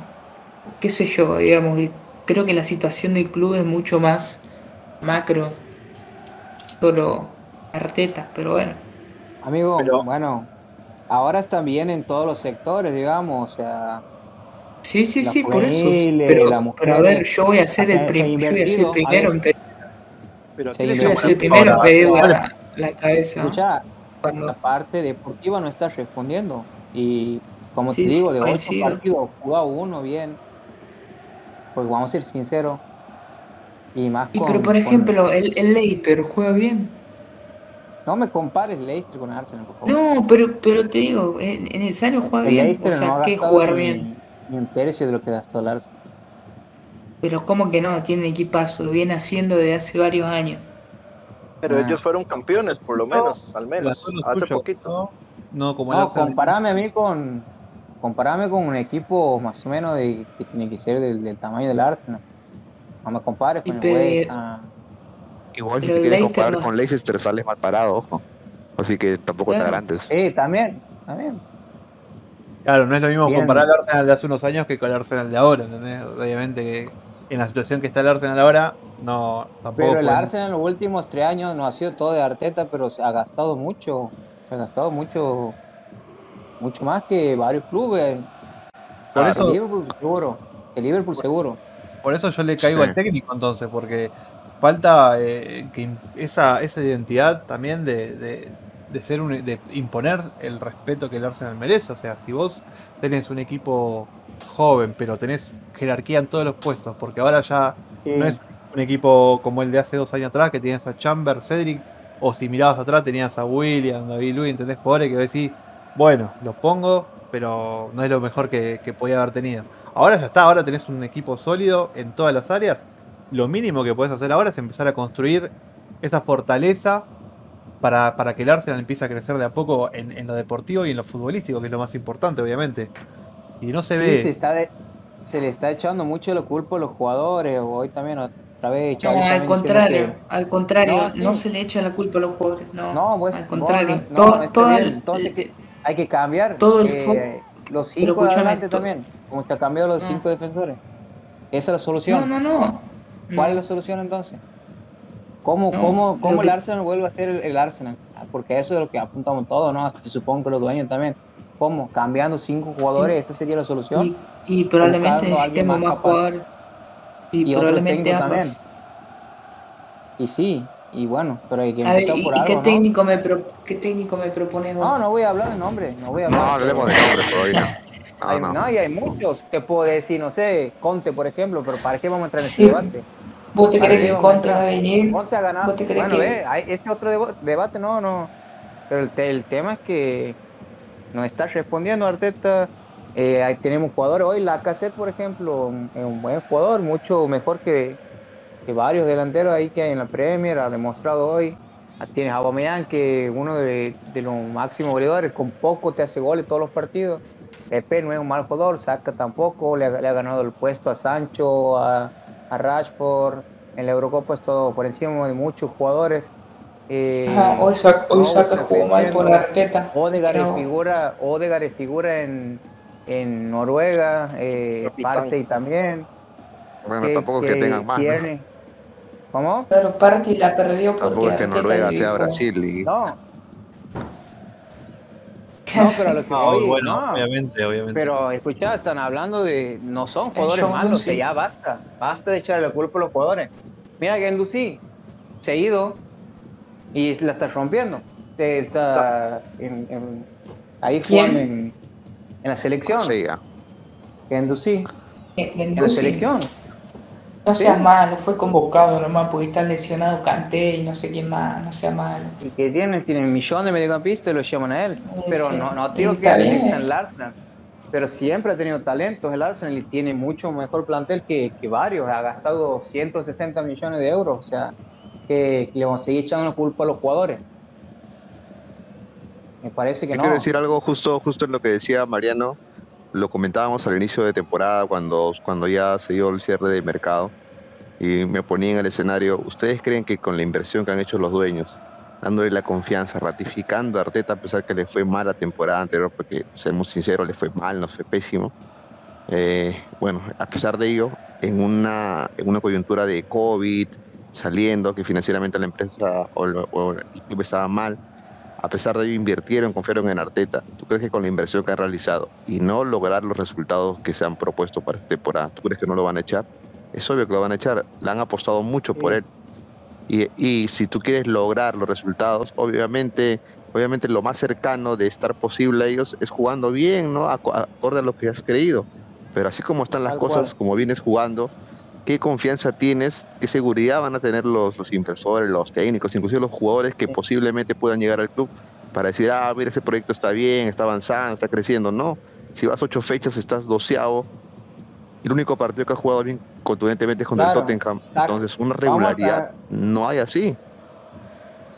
qué sé yo, digamos, creo que la situación del club es mucho más macro, solo Arteta, pero bueno. Amigo, Pero- bueno, ahora están bien en todos los sectores, digamos, o sea, Sí, sí, sí, por eso. Pero, pero a ver, yo voy a ser el, prim- yo voy a ser primero en, pe- pero Sí, ¿qué le yo voy a ser primero en pedir la, la cabeza. escucha, Cuando, la parte deportiva no está respondiendo. Y como Sí, te sí, digo, de ocho coincido. partidos jugado uno bien. Porque vamos a ser sinceros. Y más y con, pero por con- ejemplo, el, el Leicester juega bien. No me compares Leicester con Arsenal, por favor. No, pero, pero te digo, es es necesario jugar El bien. O no sea, ha ¿qué gastado jugar ni- bien? Ni un tercio de lo que gastó el Arsenal. Pero ¿cómo que no? Tiene equipazo, lo viene haciendo desde hace varios años. Pero Ah. ellos fueron campeones, por lo menos, al el menos, hace poquito. No, no como el No, comparame a mí con. Comparame con un equipo más o menos de, que tiene que ser del, del tamaño del Arsenal. No me compares con el pero- West Ham. Igual si Pero te el quieres Leicester comparar no- con Leicester sales mal parado, ojo. Así que tampoco te Claro. agrandes. Sí, también, también. Claro, no es lo mismo Bien. comparar al Arsenal de hace unos años que con el Arsenal de ahora, ¿entendés? Obviamente que en la situación que está el Arsenal ahora, no, tampoco. Pero el Arsenal en los últimos tres años no ha sido todo de Arteta, pero se ha gastado mucho. Se ha gastado mucho, mucho más que varios clubes. Por El eso, Liverpool seguro. El Liverpool seguro. por eso yo le caigo Sí. al técnico entonces, porque falta eh, que esa, esa identidad también de, de, de ser un, de imponer el respeto que el Arsenal merece. O sea, si vos tenés un equipo joven, pero tenés jerarquía en todos los puestos, porque ahora ya no es un equipo como el de hace dos años atrás, que tenías a Chamber, Cedric, o si mirabas atrás tenías a William, David Luis, ¿entendés? Jugadores que decís, bueno, los pongo, pero no es lo mejor que, que podía haber tenido. Ahora ya está, ahora tenés un equipo sólido en todas las áreas. Lo mínimo que podés hacer ahora es empezar a construir esa fortaleza para, para que el Arsenal empiece a crecer de a poco en, en lo deportivo y en lo futbolístico, que es lo más importante, obviamente. Y no se Sí, ve. se, está de- se le está echando mucho la culpa a los jugadores. Hoy también otra vez. No, al contrario, que- al contrario, No, no, sí. se le echa la culpa a los jugadores, no, No, pues, al no, contrario, no, no, todo, está bien, el- entonces que- Hay que cambiar. Todo el eh, los cinco adelante también. Como ha cambiado los No. cinco defensores. Esa es la no, solución. no, no, ¿Cuál es no. la solución entonces? ¿Cómo, No, cómo, cómo el que- Arsenal vuelve a ser el, el Arsenal? Ah, Porque eso es lo que apuntamos todos, ¿no? Hasta supongo que los dueños también. ¿Cómo? Cambiando cinco jugadores, esta sería la solución. Y, y probablemente Buscando a alguien necesitemos más jugadores. Y, Y probablemente ambos. también. Y sí, y bueno, pero hay que A ver, empezar ¿y, por y algo, qué ¿no? técnico me pro- qué técnico me propones vos? No, no voy a hablar de nombre, no voy a hablar. No, hablemos de nombres todavía. Hay- No, no, no. y hay muchos. Te puedo decir, no sé, Conte, por ejemplo, pero ¿para qué vamos a entrar en ese Sí. debate? ¿Vos te ¿Para crees que a Contra va a entrar? venir? Conte ha ganado. ¿Vos te crees bueno, que- ve, hay este otro debo- debate, no, no. Pero el, te- el tema es que nos está respondiendo Arteta. Eh, ahí tenemos jugadores hoy, Lacazette, por ejemplo, es un buen jugador, mucho mejor que, que varios delanteros ahí que hay en la Premier, ha demostrado hoy. Ah, Tienes a Aubameyang, que uno de, de los máximos goleadores, con poco te hace goles todos los partidos. Pepe no es un mal jugador, Saka tampoco, le ha, le ha ganado el puesto a Sancho, a, a Rashford. En la Eurocopa es todo por encima de muchos jugadores. Eh, Ajá, hoy, Sa- hoy Rose Saka jugó mal por. Arteta. Odegaard es No. figura, Odegaard es figura en, en Noruega, eh. Partey también. Bueno, tampoco es que tengan más. ¿Cómo? Pero Party la perdió porque Tampoco es que Noruega sea Brasil. Y... No. No, pero a lo que No, voy, bueno, no. obviamente, obviamente. Pero escucha, están hablando de. No son jugadores malos, Lucy. que ya basta. Basta de echarle la culpa a los jugadores. Mira que en Lucy se ha ido y la está rompiendo. Eh, Está en- en- ahí jugando en, en la selección. Sí, ya. En Lucy, En, la selección. No Sí. seas malo, fue convocado nomás porque está lesionado Kanté y no sé quién más, no sea malo. Y que tienen, tienen millones de mediocampistas y lo llaman a él. Pero Sí, no, no digo que en el Arsenal. Pero siempre ha tenido talentos el Arsenal y tiene mucho mejor plantel que, que varios. Ha gastado 160 millones de euros. O sea, que, que le vamos a seguir echando la culpa a los jugadores. Me parece que Yo no. quiero decir algo justo, justo en lo que decía Mariano. Lo comentábamos al inicio de temporada cuando, cuando ya se dio el cierre de mercado y me ponía en el escenario. ¿Ustedes creen que con la inversión que han hecho los dueños, dándole la confianza, ratificando a Arteta a pesar que le fue mal la temporada anterior, porque seamos sinceros, le fue mal, no fue pésimo? eh, bueno, a pesar de ello, en una, en una coyuntura de COVID, saliendo, que financieramente la empresa o, el- o el club estaba mal, a pesar de ello invirtieron, confiaron en Arteta. ¿Tú crees que con la inversión que han realizado y no lograr los resultados que se han propuesto para esta temporada, ¿tú crees que no lo van a echar? Es obvio que lo van a echar. Le han apostado mucho por él. Y, y si tú quieres lograr los resultados, obviamente, obviamente lo más cercano de estar posible a ellos es jugando bien, ¿no? Aco- Acorde a lo que has creído. Pero así como están las cosas, cual. como vienes jugando, ¿qué confianza tienes? ¿Qué seguridad van a tener los, los inversores, los técnicos, inclusive los jugadores que posiblemente puedan llegar al club para decir, ah, mira, ese proyecto está bien, está avanzando, está creciendo? No. Si vas ocho fechas, estás doceavo. Y el único partido que has jugado bien contundentemente es contra Claro, el Tottenham. Entonces, una regularidad no hay así.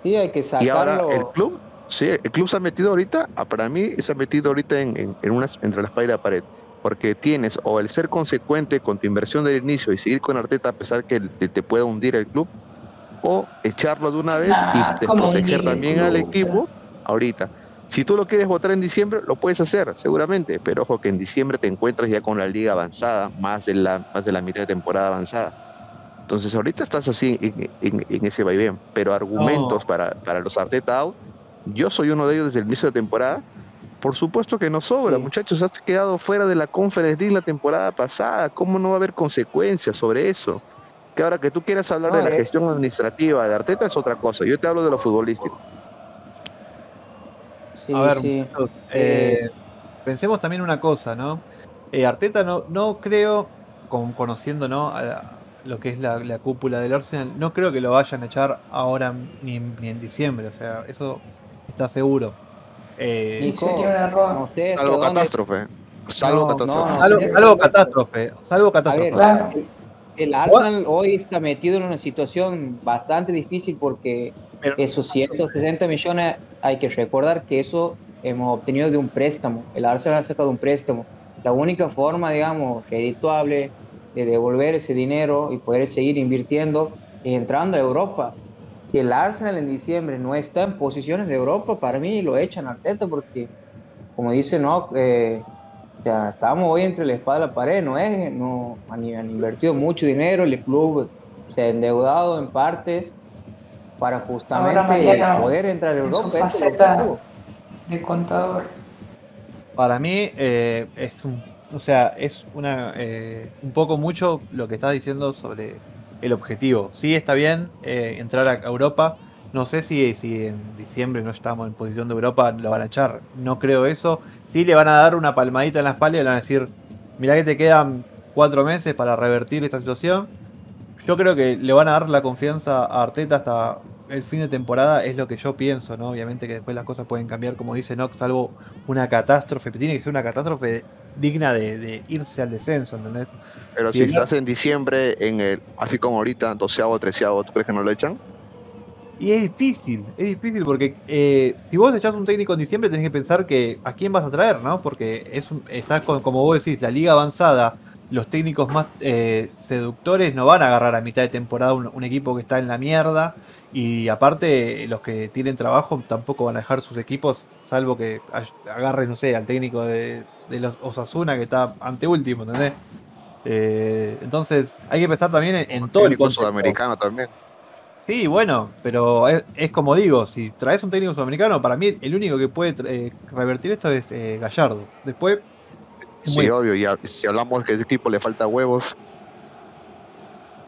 Sí, hay que Y sacarlo. ahora el club, sí, el club se ha metido ahorita, ah, para mí se ha metido ahorita en, en, en unas, entre la espalda y la pared. Porque tienes o el ser consecuente con tu inversión del inicio y seguir con Arteta a pesar que te, te pueda hundir el club, o echarlo de una vez Nah, y ¿cómo proteger también al equipo ahorita. Si tú lo quieres votar en diciembre, lo puedes hacer, seguramente, pero ojo que en diciembre te encuentras ya con la liga avanzada, más de la, más de la mitad de temporada avanzada. Entonces ahorita estás así en, en- en ese vaivén, pero argumentos para, para los Arteta out, yo soy uno de ellos desde el inicio de temporada. Por supuesto que no sobra, Sí. muchachos, has quedado fuera de la Conference League la temporada pasada, ¿cómo no va a haber consecuencias sobre eso? Que ahora que tú quieras hablar de la eh. gestión administrativa de Arteta es otra cosa, yo te hablo de lo futbolístico. Sí, A ver, sí. muchachos, eh, pensemos también una cosa, ¿no? Eh, Arteta no, no creo, con- conociendo ¿no? a la- lo que es la, la cúpula del Arsenal, no creo que lo vayan a echar ahora ni en diciembre, o sea, eso está seguro. Eh, Nico, sería un error. ¿a ustedes Salvo catástrofe, salvo No, catástrofe. no, salvo, salvo catástrofe, salvo catástrofe. ver, Claro. El Arsenal hoy está metido en una situación bastante difícil porque Pero- esos 160 millones hay que recordar que eso hemos obtenido de un préstamo. El Arsenal ha sacado un préstamo. La única forma, digamos, redituable de devolver ese dinero y poder seguir invirtiendo es entrando a Europa. Si el Arsenal en diciembre no está en posiciones de Europa, para mí lo echan al teto porque, como dice, no, eh, o sea, estamos hoy entre la espada y la pared, no es, no han, han invertido mucho dinero, el club se ha endeudado en partes para justamente poder entrar a en Europa. el faceta-. De contador. Para mí eh, es un, o sea, es una eh, un poco mucho lo que estás diciendo sobre el objetivo. Sí está bien eh, entrar a Europa. No sé si, si en diciembre no estamos en posición de Europa, lo van a echar. No creo eso. Sí le van a dar una palmadita en la espalda y le van a decir, mirá que te quedan cuatro meses para revertir esta situación. Yo creo que le van a dar la confianza a Arteta hasta el fin de temporada, es lo que yo pienso, ¿no? Obviamente que después las cosas pueden cambiar, como dice Nox, salvo una catástrofe. Tiene que ser una catástrofe digna de, de irse al descenso, ¿entendés? Pero si estás en diciembre, en el, así como ahorita, doceavo, treceavo, ¿tú crees que no lo echan? Y es difícil, es difícil porque eh, si vos echás un técnico en diciembre tenés que pensar que a quién vas a traer, ¿no? Porque es un, está con, como vos decís, la liga avanzada, los técnicos más eh, seductores no van a agarrar a mitad de temporada un, un equipo que está en la mierda y aparte los que tienen trabajo tampoco van a dejar sus equipos, salvo que agarren, no sé, al técnico de, de los Osasuna que está anteúltimo, ¿entendés? Eh, entonces hay que pensar también en, en todo el Técnico contexto. sudamericano también. Sí, bueno, pero es, es como digo, si traes un técnico sudamericano, para mí el único que puede eh, revertir esto es eh, Gallardo. Después, es Sí, muy- obvio, y a- si hablamos que a ese equipo le falta huevos,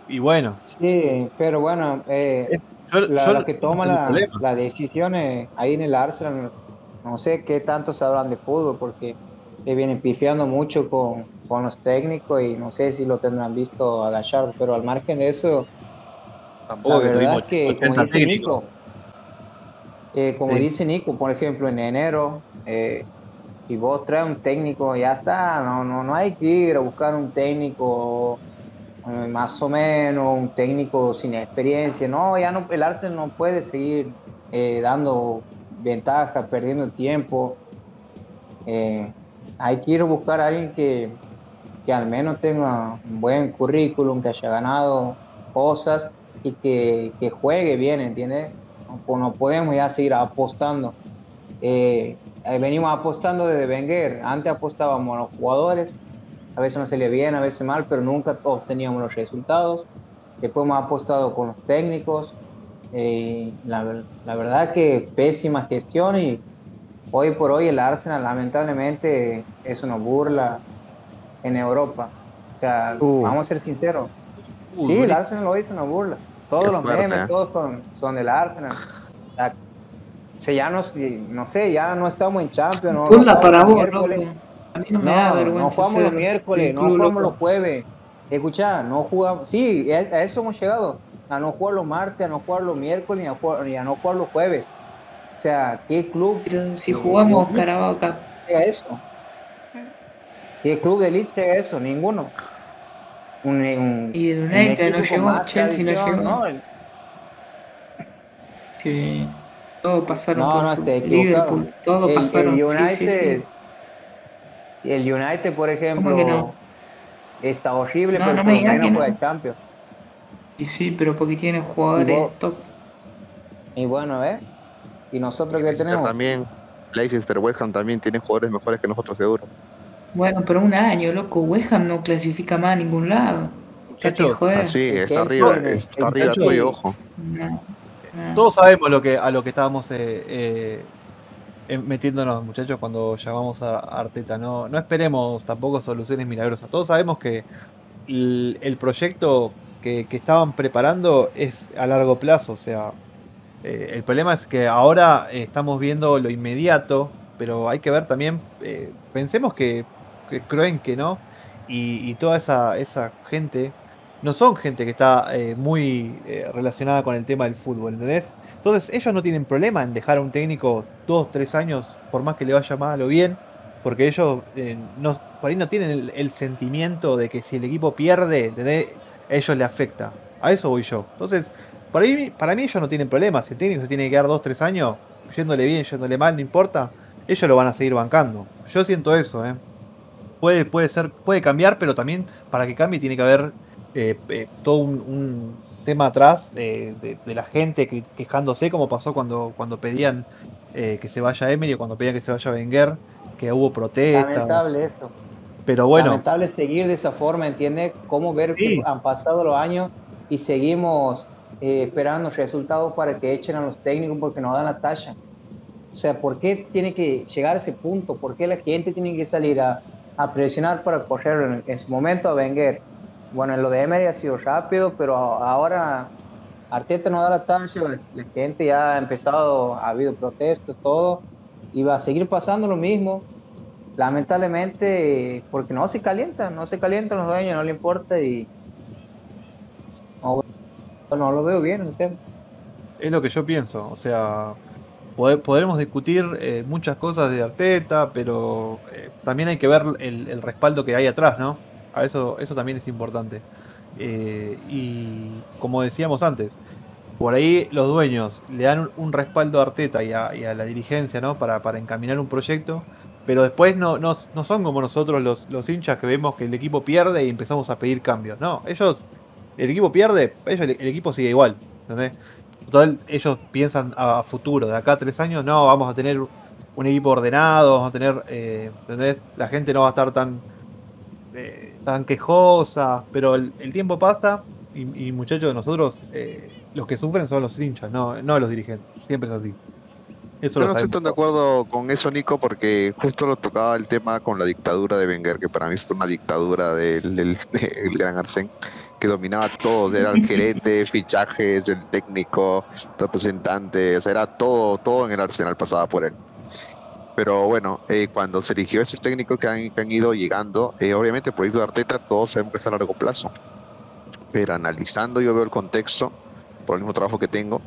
y bueno, Sí, pero bueno, eh, Es- yo, la, yo la que toma no tengo la- las decisiones ahí en el Arsenal, no sé qué tanto sabrán de fútbol porque le vienen pifiando mucho con, con los técnicos y no sé si lo tendrán visto a Gallardo, pero al margen de eso, tampoco la que verdad es que, 80 como dice. Nico, eh, como Sí. dice Nico, por ejemplo, en enero, eh, si vos traes un técnico, ya está, no, no, no hay que ir a buscar un técnico eh, más o menos, un técnico sin experiencia, no, ya no, el Arsenal no puede seguir eh, dando ventaja, perdiendo tiempo. Eh, hay que ir a buscar a alguien que, que al menos tenga un buen currículum, que haya ganado cosas y que, que juegue bien, ¿entiendes? No, no podemos ya seguir apostando. Eh, venimos apostando desde Wenger. Antes apostábamos a los jugadores. A veces nos salía bien, a veces mal, pero nunca obteníamos los resultados. Después hemos apostado con los técnicos. Eh, la, la verdad que pésima gestión y hoy por hoy el Arsenal lamentablemente es una burla en Europa. O sea, Uh. vamos a ser sinceros. Uh, Sí, el. Arsenal hoy es una burla. Todos los fuerte, memes, ¿eh? todos son, son del Arsenal. Sea, se ya no, no sé, ya no estamos en Champions. No, Burla no para jugamos vos, miércoles. loco. A mí no me da vergüenza. no jugamos los miércoles, no jugamos loco. los jueves. Escuchá, no jugamos. Sí, a, eso hemos llegado. A no jugar los martes, a no jugar los miércoles, ni a, jugar- ni a no jugar los jueves. O sea, ¿qué club Pero si jugamos Carabao Cup. eso? ¿Qué club de elite a eso? Ninguno. Un, un- Y el un United no llegó, Chelsea no llegó. ¿no? El- Sí. Todos pasaron No, por no, su te. Liverpool. Todos el, pasaron. el sí, United, sí, sí. el United, por ejemplo, que no? está horrible, No, pero no por me no. juega Champions. Y sí, pero porque tiene jugadores vos- top. Y bueno, ¿eh? Y nosotros que Leicester tenemos. también, Leicester, West Ham también tienen jugadores mejores que nosotros, seguro. Bueno, pero un año, loco. West Ham no clasifica más a ningún lado. Ya te Muchachos. Ah, sí, está arriba, está arriba tuyo, ojo. No. Todos sabemos a lo que estábamos eh, eh, metiéndonos, muchachos, cuando llamamos a Arteta. No, esperemos tampoco soluciones milagrosas. Todos sabemos que el, proyecto que, estaban preparando es a largo plazo. O sea, eh, el problema es que ahora estamos viendo lo inmediato, pero hay que ver también, pensemos que, que creen que no, y, y toda esa, esa gente no son gente que está eh, muy eh, relacionada con el tema del fútbol, ¿entendés? Entonces ellos no tienen problema en dejar a un técnico dos, tres años, por más que le vaya mal o bien, porque ellos eh, no, por ahí no tienen el, sentimiento de que si el equipo pierde, ¿entendés? ellos le afecta. A eso voy yo. Entonces, por ahí, para mí ellos no tienen problema. Si el técnico se tiene que quedar dos, tres años, yéndole bien, yéndole mal, no importa, ellos lo van a seguir bancando. Yo siento eso, ¿eh? Puede, puede ser, puede cambiar, pero también para que cambie tiene que haber eh, eh, todo un, un tema atrás de, de la gente que- quejándose, como pasó cuando, cuando pedían eh, que se vaya Emery o cuando pedían que se vaya Wenger, que hubo protestas. Lamentable esto. Pero bueno, Lamentable seguir de esa forma, ¿entiendes? Cómo ver Sí. que han pasado los años y seguimos eh, esperando resultados para que echen a los técnicos porque nos dan la talla. O sea, ¿por qué tiene que llegar a ese punto? ¿Por qué la gente tiene que salir a, a presionar para correr en, en su momento a Wenger? Bueno, en lo de Emery ha sido rápido, pero ahora Arteta no da la talla, la, gente ya ha empezado, ha habido protestas, todo, y va a seguir pasando lo mismo lamentablemente, porque no se calientan, no se calientan los dueños, no le importa y no, lo veo bien el tema. es lo que yo pienso. O sea, pode- podremos discutir eh, muchas cosas de Arteta, pero eh, también hay que ver el respaldo que hay atrás, ¿no? A eso, eso también es importante. Eh, y como decíamos antes, por ahí los dueños le dan un, respaldo a Arteta y a, la dirigencia, ¿no? Para, para encaminar un proyecto. Pero después no, no, no son como nosotros los, los hinchas que vemos que el equipo pierde y empezamos a pedir cambios. No, ellos, el equipo pierde, ellos, el, equipo sigue igual. ¿entendés? Total, ellos piensan a, a futuro, de acá a tres años, no, vamos a tener un equipo ordenado, vamos a tener, eh, ¿entendés? La gente no va a estar tan, eh, tan quejosa, pero el, el tiempo pasa y, y, muchachos, nosotros eh, los que sufren son los hinchas, no, no los dirigentes, siempre es así. Eso Yo no estoy tan de acuerdo con eso, Nico, porque justo lo tocaba el tema con la dictadura de Wenger, que para mí fue una dictadura del, del- del gran Arsén, que dominaba todo, era el gerente, fichajes, el técnico, representante, o sea, era todo, todo en el Arsenal pasaba por él. Pero bueno, eh, cuando se eligió esos técnicos que han, que han ido llegando, eh, obviamente el proyecto de Arteta todos sabemos que es a largo plazo. Pero analizando yo veo el contexto, por el mismo trabajo que tengo,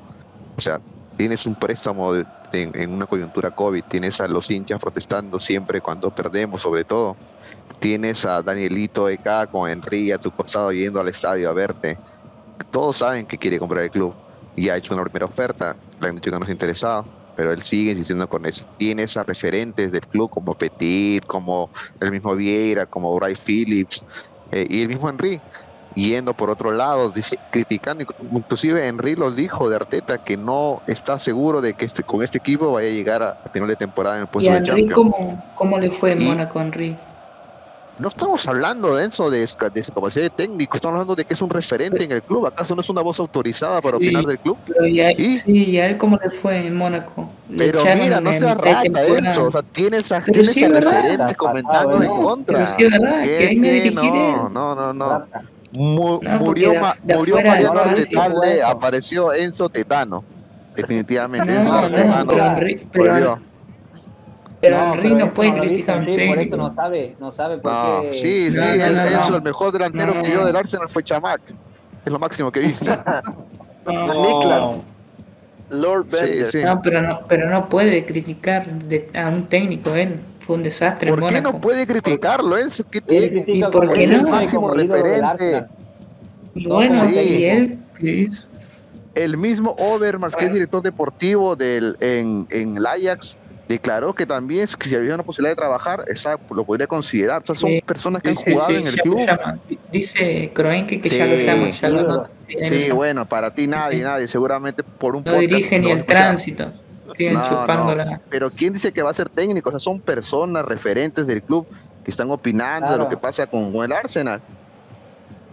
o sea, tienes un préstamo en, una coyuntura COVID, tienes a los hinchas protestando siempre cuando perdemos, sobre todo. Tienes a Danielito EK con Henry a tu costado yendo al estadio a verte. Todos saben que quiere comprar el club y ha hecho una primera oferta. Le han dicho que no se interesado, pero él sigue insistiendo con eso. Tienes a referentes del club como Petit, como el mismo Vieira, como Bray Phillips eh, y el mismo Henry yendo por otro lado, dice- criticando, inclusive Henry lo dijo de Arteta que no está seguro de que este, con este equipo vaya a llegar a, a final de temporada en el ¿Y puesto a de Henry Champions. cómo, cómo le fue en Y- Mónaco, Henry? No estamos hablando de eso, de, de capacidad de técnico, estamos hablando de que es un referente en el club. ¿Acaso no es una voz autorizada para Sí. opinar del club? Pero sí, ¿y a él cómo le fue en Mónaco? Le Pero mira, no seas rata eso. O sea, tienes a, tienes sí a referentes comentando pasado, en contra. Pero sí es verdad, ¿Qué- que venga a qué? dirigir no, no, no, no. Mu- murió, de Ma- af- de murió Mariano Bueno. apareció Enzo Tetano. Definitivamente, No, Enzo no, Tetano pero. Pero No, Henry no puede criticar a Por eso técnico. no sabe, no sabe por No, qué. sí, sí, No, no, el- Enzo, el mejor delantero No, que vio no. del Arsenal fue Chamac. Es lo máximo que viste. No, Niklas. Lord Sí, Bender. sí. no, pero no, pero no puede criticar de- a un técnico él. Fue un desastre ¿Por qué no puede criticarlo, Enzo? ¿Y por qué el no? como Máximo referente. Y bueno, Sí. y él, ¿qué hizo? El mismo Overmars, que es director deportivo del, en, en el Ajax, declaró que también si había una posibilidad de trabajar, esa lo podría considerar. O sea, son Sí, personas que han Dice, jugado sí, en el club. llama. Dice Kroenke que ya lo llama, ya lo. Sí, bueno, para ti nadie, nadie, seguramente por un No podcast dirige ni el tránsito. Siguen No, chupándola. Pero ¿quién dice que va a ser técnico? O sea, son personas referentes del club que están opinando de lo que pasa con, con el Arsenal.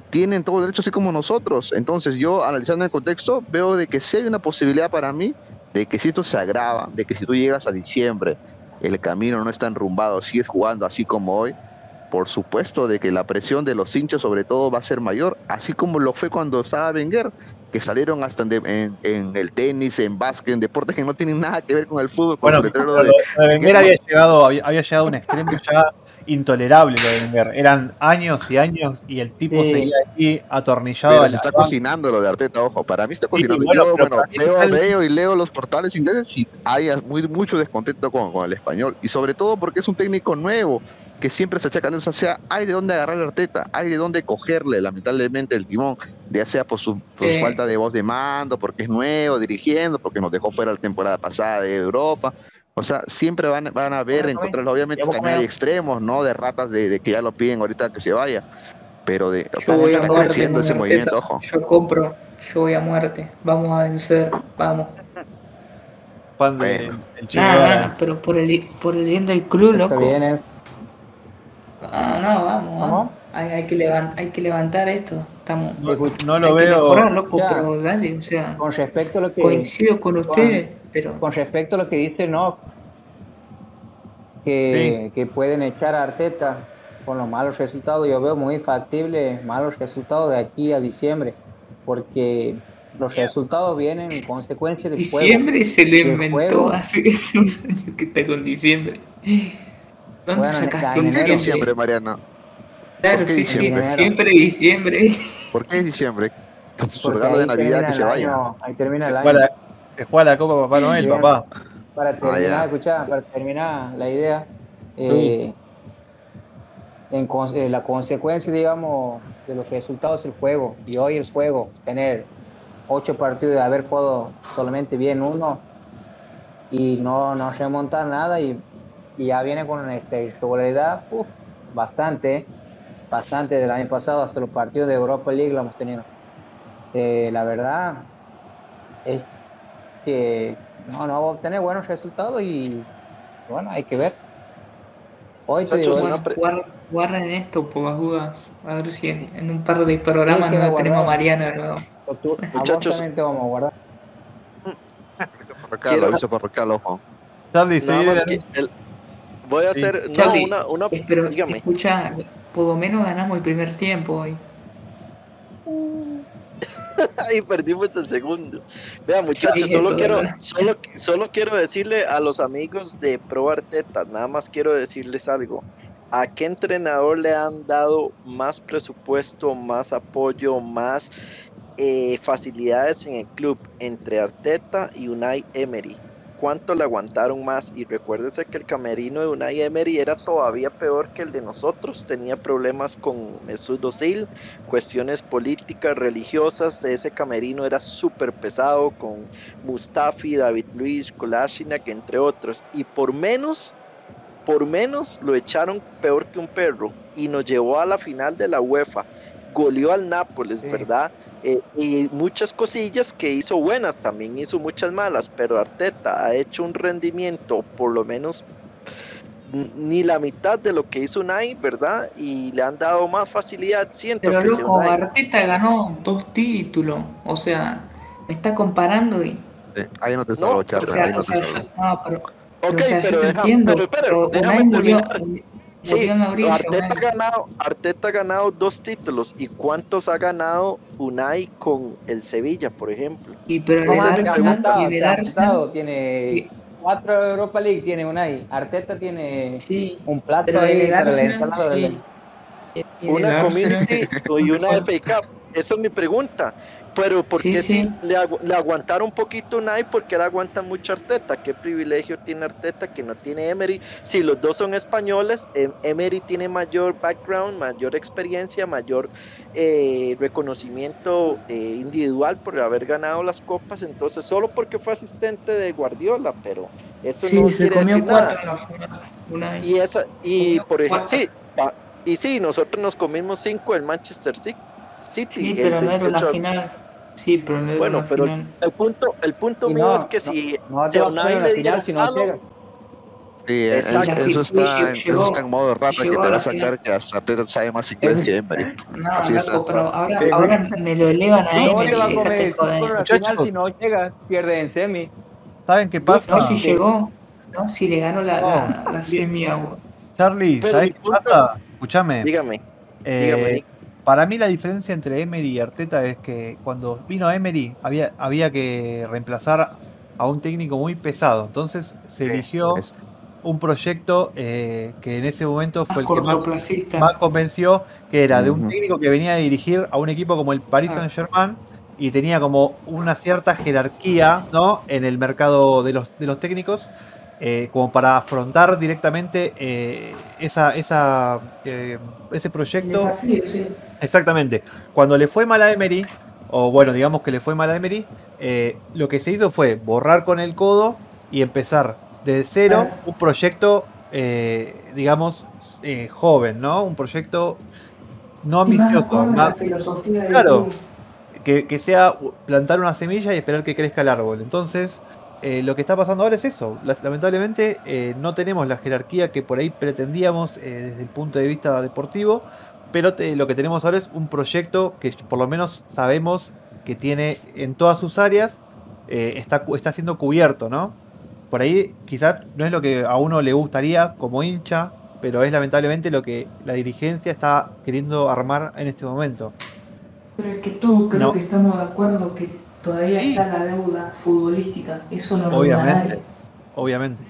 Tienen todo el derecho así como nosotros. Entonces yo, analizando el contexto, veo de que sí hay una posibilidad para mí de que si esto se agrava, de que si tú llegas a diciembre, el camino no está enrumbado, sigues jugando así como hoy, por supuesto de que la presión de los hinchas sobre todo va a ser mayor, así como lo fue cuando estaba Wenger, que salieron hasta en, de- en- en el tenis, en básquet, en deportes que no tienen nada que ver con el fútbol, Bueno, de- lo de Wenger había llegado, había, había llegado a un extremo ya intolerable lo de Wenger. Eran años y años y el tipo Sí. seguía ahí atornillado Pero a se está banca. cocinando lo de Arteta, ojo, para mí está cocinando. bueno, Yo, bueno, veo, el- veo y leo los portales ingleses y hay muy, mucho descontento con, con el español. Y sobre todo porque es un técnico nuevo que siempre se achacan eso. O sea, hay de dónde agarrar a Arteta, hay de dónde cogerle, lamentablemente, el timón, ya sea por su, por su Sí. falta de voz de mando, porque es nuevo dirigiendo, porque nos dejó fuera la temporada pasada de Europa. O sea, siempre van, van a ver, Bueno, encontrar, obviamente también hay extremos, ¿no? De ratas de, de que ya lo piden ahorita que se vaya. Pero de, Yo voy a está muerte creciendo ese movimiento, ojo. Yo compro, yo voy a muerte. Vamos a vencer, vamos. Fan de- Bueno. el Che Nada, pero por el, por el bien del club, Está loco. bien, eh. Ah, no, vamos, vamos. Hay, hay, que levantar, hay que levantar esto. Estamos, No, no hay lo que veo. mejorar, loco, Ya. pero dale, o sea, Con respecto a lo que coincido con ustedes, pero con respecto a lo que dice no que, que pueden echar a Arteta con los malos resultados, yo veo muy factible malos resultados de aquí a diciembre, porque los resultados vienen en consecuencia juego. diciembre se lo El inventó juego. hace unos años que está con diciembre. ¿Dónde Bueno, sacaste en un enero. ¿Por qué diciembre? Mariana? Claro, ¿Por qué sí, sí, diciembre? siempre diciembre. ¿Por qué diciembre? Su regalo de Navidad que se vaya. año, ahí termina el Se año. juega se juega la Copa Papá Noel, Bien. papá. Para terminar, ya. escuchá, para terminar la idea, eh, en con- eh, la consecuencia, digamos, de los resultados del juego, y hoy el juego, tener ocho partidos de haber jugado solamente bien uno y no, no remontar nada, y, y ya viene con una irregularidad, uf, bastante, bastante del año pasado, hasta los partidos de Europa League lo hemos tenido. Eh, la verdad es que no, no va a obtener buenos resultados y bueno, hay que ver. Hoy te digo, Bueno, esto por las dudas. A ver si en, en un par de programas Sí, no tenemos a. Mariana de nuevo. a Muchachos. te vamos a guardar. Quiero- aviso parroquial, ojo. Charlie, el- voy a Sí. hacer no, Charlie, una, una Pero dígame. escucha, por lo menos ganamos el primer tiempo hoy. Ay, perdimos el segundo. Vean, muchachos, solo eso, quiero, ¿verdad? solo, solo quiero decirle a los amigos de Pro Arteta, nada más quiero decirles algo. ¿A qué entrenador le han dado más presupuesto, más apoyo, más eh, facilidades en el club entre Arteta y Unai Emery? ¿Cuánto le aguantaron más? Y recuérdese que el camerino de Unai Emery era todavía peor que el de nosotros. Tenía problemas con Mesut Özil, cuestiones políticas, religiosas. Ese camerino era súper pesado con Mustafi, David Luiz, Kolasinac, entre otros. Y por menos, por menos lo echaron peor que un perro y nos llevó a la final de la UEFA. Goleó al Nápoles, Sí. ¿verdad? Eh, y muchas cosillas que hizo buenas, también hizo muchas malas, pero Arteta ha hecho un rendimiento por lo menos ni la mitad de lo que hizo Unai, ¿verdad? Y le han dado más facilidad, siento Pero que loco, Unai- Arteta ganó dos títulos. O sea, me está comparando y. Sí, ahí no te No, salvo, o Charlie, O sea, ahí no o te sea, salvo. yo- no, pero, Ok, pero, o sea, yo pero, te deja- entiendo. pero, espera, pero déjame Unai murió, terminar. murió Sí, orilla. Arteta ha ganado, Arteta ha ganado dos títulos. ¿Y cuántos ha ganado Unai con el Sevilla, por ejemplo? Y pero No el Arsenal, tiene y- cuatro Europa League, tiene Unai. Arteta tiene sí, un plato ahí el para sí. Una Community y una FA Cup. Esa es mi pregunta. Pero ¿por qué sí. le, agu- le aguantaron un poquito Unai? Porque él aguanta mucho Arteta. ¿Qué privilegio tiene Arteta que no tiene Emery? Si los dos son españoles, em- Emery tiene mayor background, mayor experiencia, mayor eh, reconocimiento eh, individual por haber ganado las copas. Entonces, solo porque fue asistente de Guardiola, pero eso Sí, no se quiere comió decir nada. cuatro en la final. Unai. Y esa, y Comió por ejemplo, sí, y sí, nosotros nos comimos cinco del Manchester Ci- City. Sí, el pero no era 28 una final. Sí, pero no Bueno, una pero final. el punto, el punto mío no, es que no, si, No si te a va a Unai le dieron si no llega. Sí, es- Exacto. eso, Sí, sí, está, llegó- eso está en modo rata que te a va la a sacar que hasta Arteta sabe más inglés que Emery. No, Así loco, pero ahora, ahora me lo elevan a No Emery, va a comer final si no llega, pierde en semi. ¿Saben qué pasa? No, si llegó. No, si le ganó la, la, la semi Charlie, ¿sabes qué pasa? Escúchame. dígame, eh, dígame, Nick. Para mí la diferencia entre Emery y Arteta es que cuando vino Emery había, había que reemplazar a un técnico muy pesado. Entonces se Sí, eligió eso. un proyecto eh, que en ese momento fue el que más, convenció, que era de un técnico que venía a dirigir a un equipo como el Paris Ah. Saint Germain y tenía como una cierta jerarquía ¿no? en el mercado de los, de los técnicos, eh, como para afrontar directamente eh, esa, esa, eh, ese proyecto. Desafío, sí. Exactamente. Cuando le fue mal a Emery, o bueno, digamos que le fue mal a Emery, eh, lo que se hizo fue borrar con el codo y empezar desde cero un proyecto, eh, digamos, eh, joven, ¿no? Un proyecto no ambicioso, más- Claro. que, que sea plantar una semilla y esperar que crezca el árbol. Entonces, eh, lo que está pasando ahora es eso. La- Lamentablemente eh, no tenemos la jerarquía que por ahí pretendíamos eh, desde el punto de vista deportivo, pero te- lo que tenemos ahora es un proyecto que por lo menos sabemos que tiene en todas sus áreas, eh, está, está siendo cubierto, ¿no? Por ahí quizás no es lo que a uno le gustaría como hincha, pero es lamentablemente lo que la dirigencia está queriendo armar en este momento. Pero es que todos creo No. que estamos de acuerdo que todavía Sí. está la deuda futbolística. Eso no lo Obviamente. nadie. obviamente.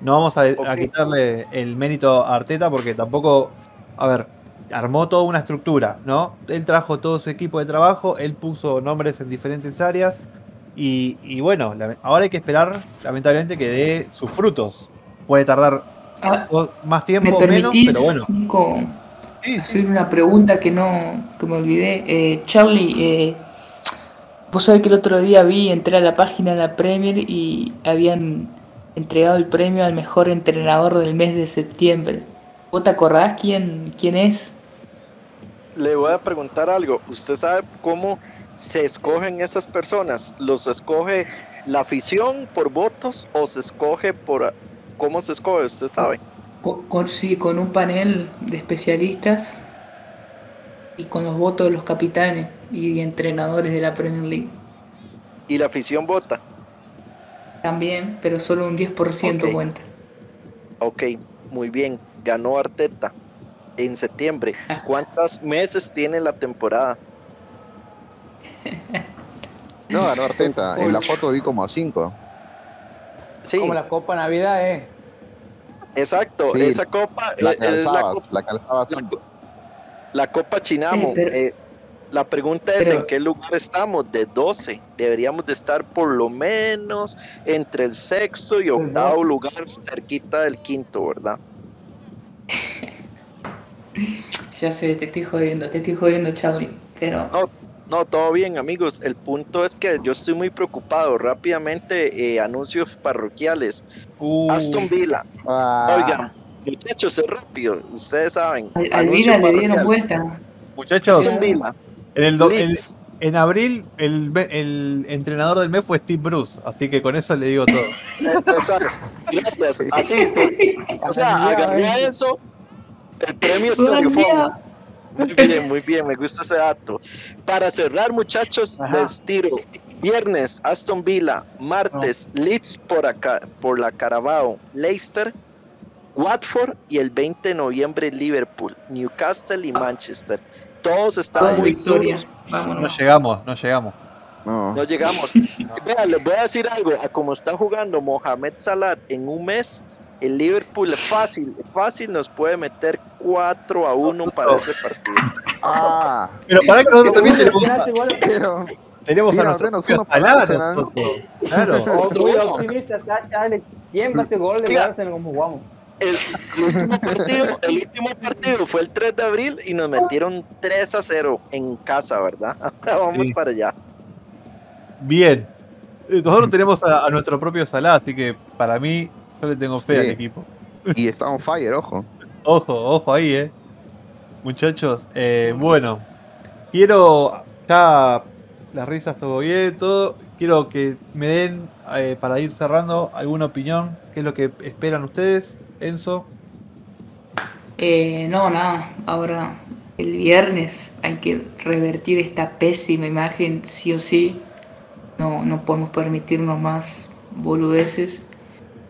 No vamos a, quitarle el mérito a Arteta porque tampoco, a ver, armó toda una estructura, ¿no? Él trajo todo su equipo de trabajo, él puso nombres en diferentes áreas y, y bueno, ahora hay que esperar, lamentablemente, que dé sus frutos. Puede tardar Ah, más ¿Me tiempo o menos, pero bueno. Sí, sí. hacer una pregunta que no que me olvidé? Eh, Charlie, eh, vos sabés que el otro día vi, entré a la página de la Premier y habían entregado el premio al mejor entrenador del mes de septiembre. ¿Vos te acordás quién, quién es? Le voy a preguntar algo. ¿Usted sabe cómo se escogen esas personas? ¿Los escoge la afición por votos o se escoge por... ¿Cómo se escoge? ¿Usted sabe? Co- Con, sí, con un panel de especialistas y con los votos de los capitanes y entrenadores de la Premier League. Y la afición vota. También, pero solo un 10% Ok. cuenta. Ok, muy bien. Ganó Arteta en septiembre. ¿Cuántos meses tiene la temporada? No, ganó Arteta. En la foto vi como a 5. Sí, Como la Copa Navidad, eh. exacto. Sí, Esa copa La eh, es la, calzabas, copa- la calzabas la cinco. la Copa Chinamo. Eh, pero- eh, la pregunta es pero- en qué lugar estamos de 12. Deberíamos de estar por lo menos entre el sexto y octavo lugar, cerquita del quinto, ¿verdad? Ya sé, te estoy jodiendo, te estoy jodiendo, Charlie. Pero No, todo bien, amigos. El punto es que yo estoy muy preocupado. Rápidamente, eh, anuncios parroquiales. Uh, Aston Villa. Ah, Oigan, muchachos, es rápido. Ustedes saben. al, al Vila le dieron vuelta. muchachos, Aston Villa. En, el do- en- abril el, entrenador del mes fue Steve Bruce, así que con eso le digo todo. Exacto. Gracias. Así es. O sea, agarré a eso. El premio. Muy bien, muy bien, me gusta ese dato. Para cerrar, muchachos, Ajá. les tiro. Viernes, Aston Villa. Martes, Leeds por acá, por la Carabao. Leicester, Watford y el 20 de noviembre Liverpool, Newcastle y Manchester. Todos muy victorias. duros. No llegamos, no llegamos. no. No llegamos. Vean, les voy a decir algo. A como está jugando Mohamed Salah en un mes, el Liverpool es fácil, fácil nos puede meter 4 a 1 para ese partido. Ah, Pero para que nosotros también tenemos, pero. tenemos a Tira nuestro Arsenal. nosotros. Claro. Otro optimista, Charlie. ¿Quién va a hacer gol de. Arsenal como jugamos? El, el último partido, el último partido fue el 3 de abril y nos metieron 3 a 0 en casa, ¿verdad? Ahora vamos Sí. para allá. Bien. Eh, Nosotros tenemos a, a nuestro propio Salah, así que para mí yo le tengo fe Sí. al equipo. Y está on fire, ojo. Ojo, ojo ahí, eh. Muchachos, eh, bueno, quiero ya las risas todo bien, todo. Quiero que me den, eh, para ir cerrando, alguna opinión. ¿Qué es lo que esperan ustedes? Enzo. Eh, no, nada. Ahora, el viernes hay que revertir esta pésima imagen, sí o sí. No, no podemos permitirnos más boludeces.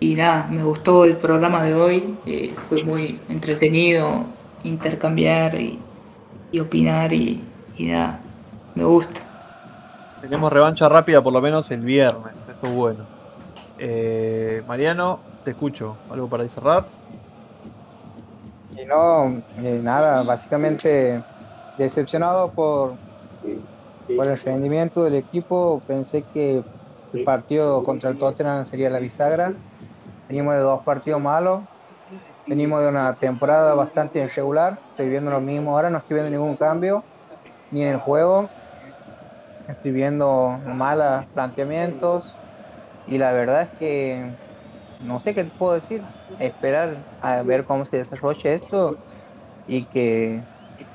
Y nada, me gustó el programa de hoy. eh, fue muy entretenido intercambiar y, y opinar y, y nada, me gusta. Tenemos revancha rápida por lo menos el viernes. Esto es bueno. Eh, Mariano, te escucho. ¿Algo para cerrar? Y no, nada, básicamente decepcionado por, por el rendimiento del equipo. Pensé que el partido contra el Tottenham sería la bisagra. Venimos de dos partidos malos. Venimos de una temporada bastante irregular. Estoy viendo lo mismo ahora, no estoy viendo ningún cambio, ni en el juego. Estoy viendo malos planteamientos. Y la verdad es que no sé qué te puedo decir. Esperar a ver cómo se desarrolla esto y que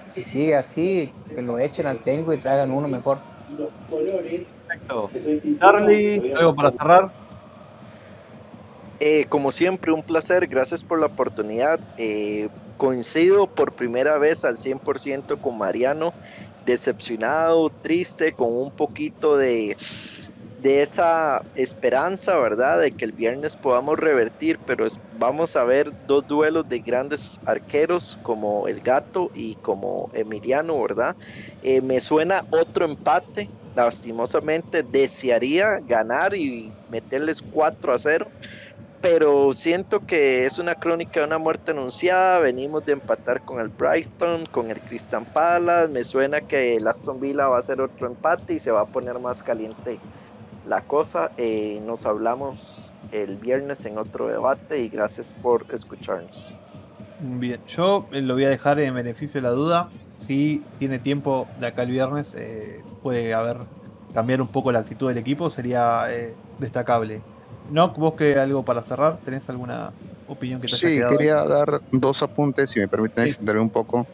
si sigue así, que lo echen al técnico y traigan uno mejor. Perfecto. Charlie, ¿algo para cerrar? Eh, como siempre, un placer, gracias por la oportunidad. Eh, coincido por primera vez al 100% con Mariano, decepcionado, triste, con un poquito de, de esa esperanza, ¿verdad? De que el viernes podamos revertir, pero vamos a ver dos duelos de grandes arqueros como el gato y como Emiliano, ¿verdad? Eh, me suena otro empate, lastimosamente desearía ganar y meterles 4 a 0 pero siento que es una crónica de una muerte anunciada. Venimos de empatar con el Brighton, con el Crystal Palace. Me suena que el Aston Villa va a hacer otro empate y se va a poner más caliente la cosa. Eh, nos hablamos el viernes en otro debate y gracias por escucharnos. Bien, yo eh, lo voy a dejar en beneficio de la duda. Si tiene tiempo de acá el viernes, eh, puede haber cambiar un poco la actitud del equipo, sería eh, destacable. No, vos que algo para cerrar, ¿tenés alguna opinión que te haya Sí, ahí? quería dar dos apuntes, si me permiten Sí. extenderme un poco.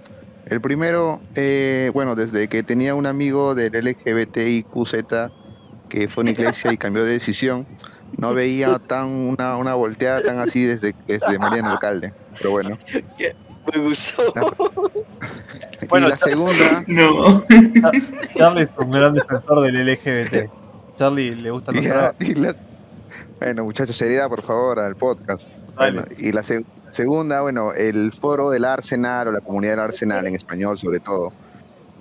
El primero, eh, bueno, desde que tenía un amigo del LGBTIQZ que fue una iglesia y cambió de decisión, no veía tan una, una volteada tan así desde, desde Mariano Alcalde. Pero bueno. Me gustó. Bueno, y la segunda, No. Charlie es un gran defensor del LGBT. Charlie le gusta la- y la- bueno, muchachos, seriedad, por favor, al podcast. Bueno, y la se- segunda, bueno, el foro del Arsenal o la comunidad del Arsenal en español sobre todo.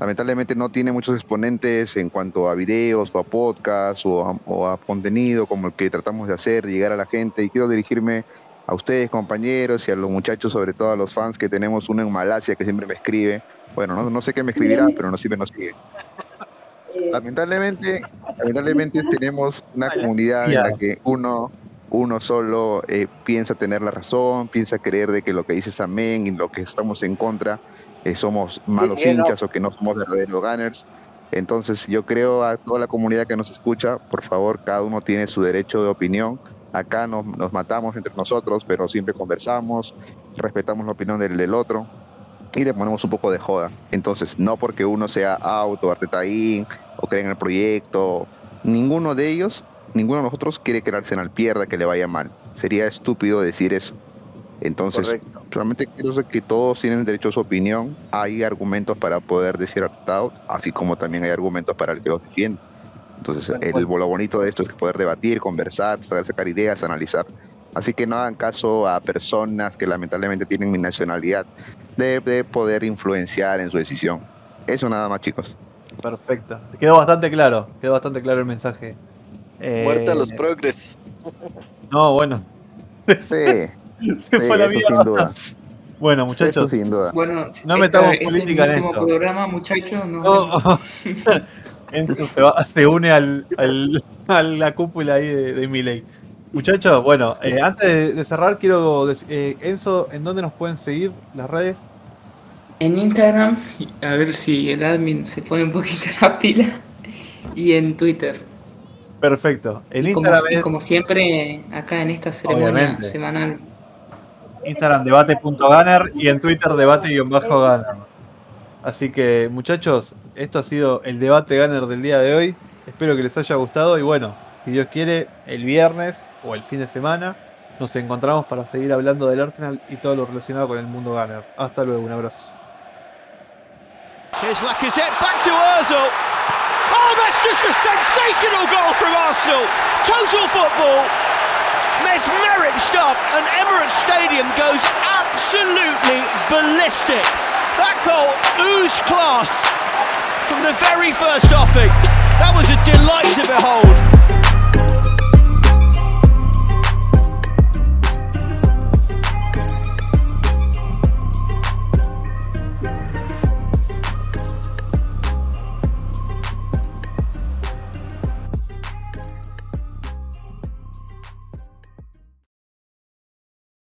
Lamentablemente no tiene muchos exponentes en cuanto a videos o a podcasts o a, o a contenido como el que tratamos de hacer, de llegar a la gente. Y quiero dirigirme a ustedes, compañeros, y a los muchachos, sobre todo a los fans que tenemos uno en Malasia que siempre me escribe. Bueno, no, no sé qué me escribirá, pero no siempre nos sigue. Lamentablemente, lamentablemente tenemos una comunidad en la que uno, uno solo eh, piensa tener la razón, piensa creer de que lo que dice es amén y lo que estamos en contra eh, somos malos Sí, no. hinchas o que no somos verdaderos gunners. Entonces yo creo a toda la comunidad que nos escucha, por favor, cada uno tiene su derecho de opinión. Acá nos, nos matamos entre nosotros, pero siempre conversamos, respetamos la opinión del, del otro y le ponemos un poco de joda. Entonces, no porque uno sea out o Arteta in o cree en el proyecto, ninguno de ellos, ninguno de nosotros quiere que el Arsenal pierda, que le vaya mal. Sería estúpido decir eso. Entonces, Correcto. realmente creo que todos tienen derecho a su opinión. Hay argumentos para poder decir out, así como también hay argumentos para el que los defiende. Entonces, el, lo bonito de esto es poder debatir, conversar, saber sacar ideas, analizar. Así que no hagan caso a personas que lamentablemente tienen mi nacionalidad de, de poder influenciar en su decisión. Eso nada más, chicos. Perfecto. Quedó bastante claro, quedó bastante claro el mensaje. Eh, Muerte a los progres. No, bueno. Sí, Se sí, fue la sin duda. Bueno, Eso muchachos. sin duda. Bueno, No esta- metamos este política en esto. programa, muchachos. No. Enzo se, va- se une al, al- a la cúpula ahí de, de Milei. Muchachos, bueno, eh, antes de, de cerrar, quiero decir, eh, Enzo, ¿en dónde nos pueden seguir las redes? En Instagram, a ver si el admin se pone un poquito la pila. Y en Twitter. Perfecto. En Y como, Instagram y es como siempre, acá en esta ceremonia Obviamente. semanal. Instagram debate.ganer y en Twitter debate-ganer. Así que, muchachos, esto ha sido el debate Gunner del día de hoy. Espero que les haya gustado y bueno, si Dios quiere, el viernes o el fin de semana nos encontramos para seguir hablando del Arsenal y todo lo relacionado con el mundo Gunner. Hasta luego, un abrazo. Mesmeric stop, and Emirates Stadium goes absolutely ballistic. That goal oozed class from the very first offing. That was a delight to behold.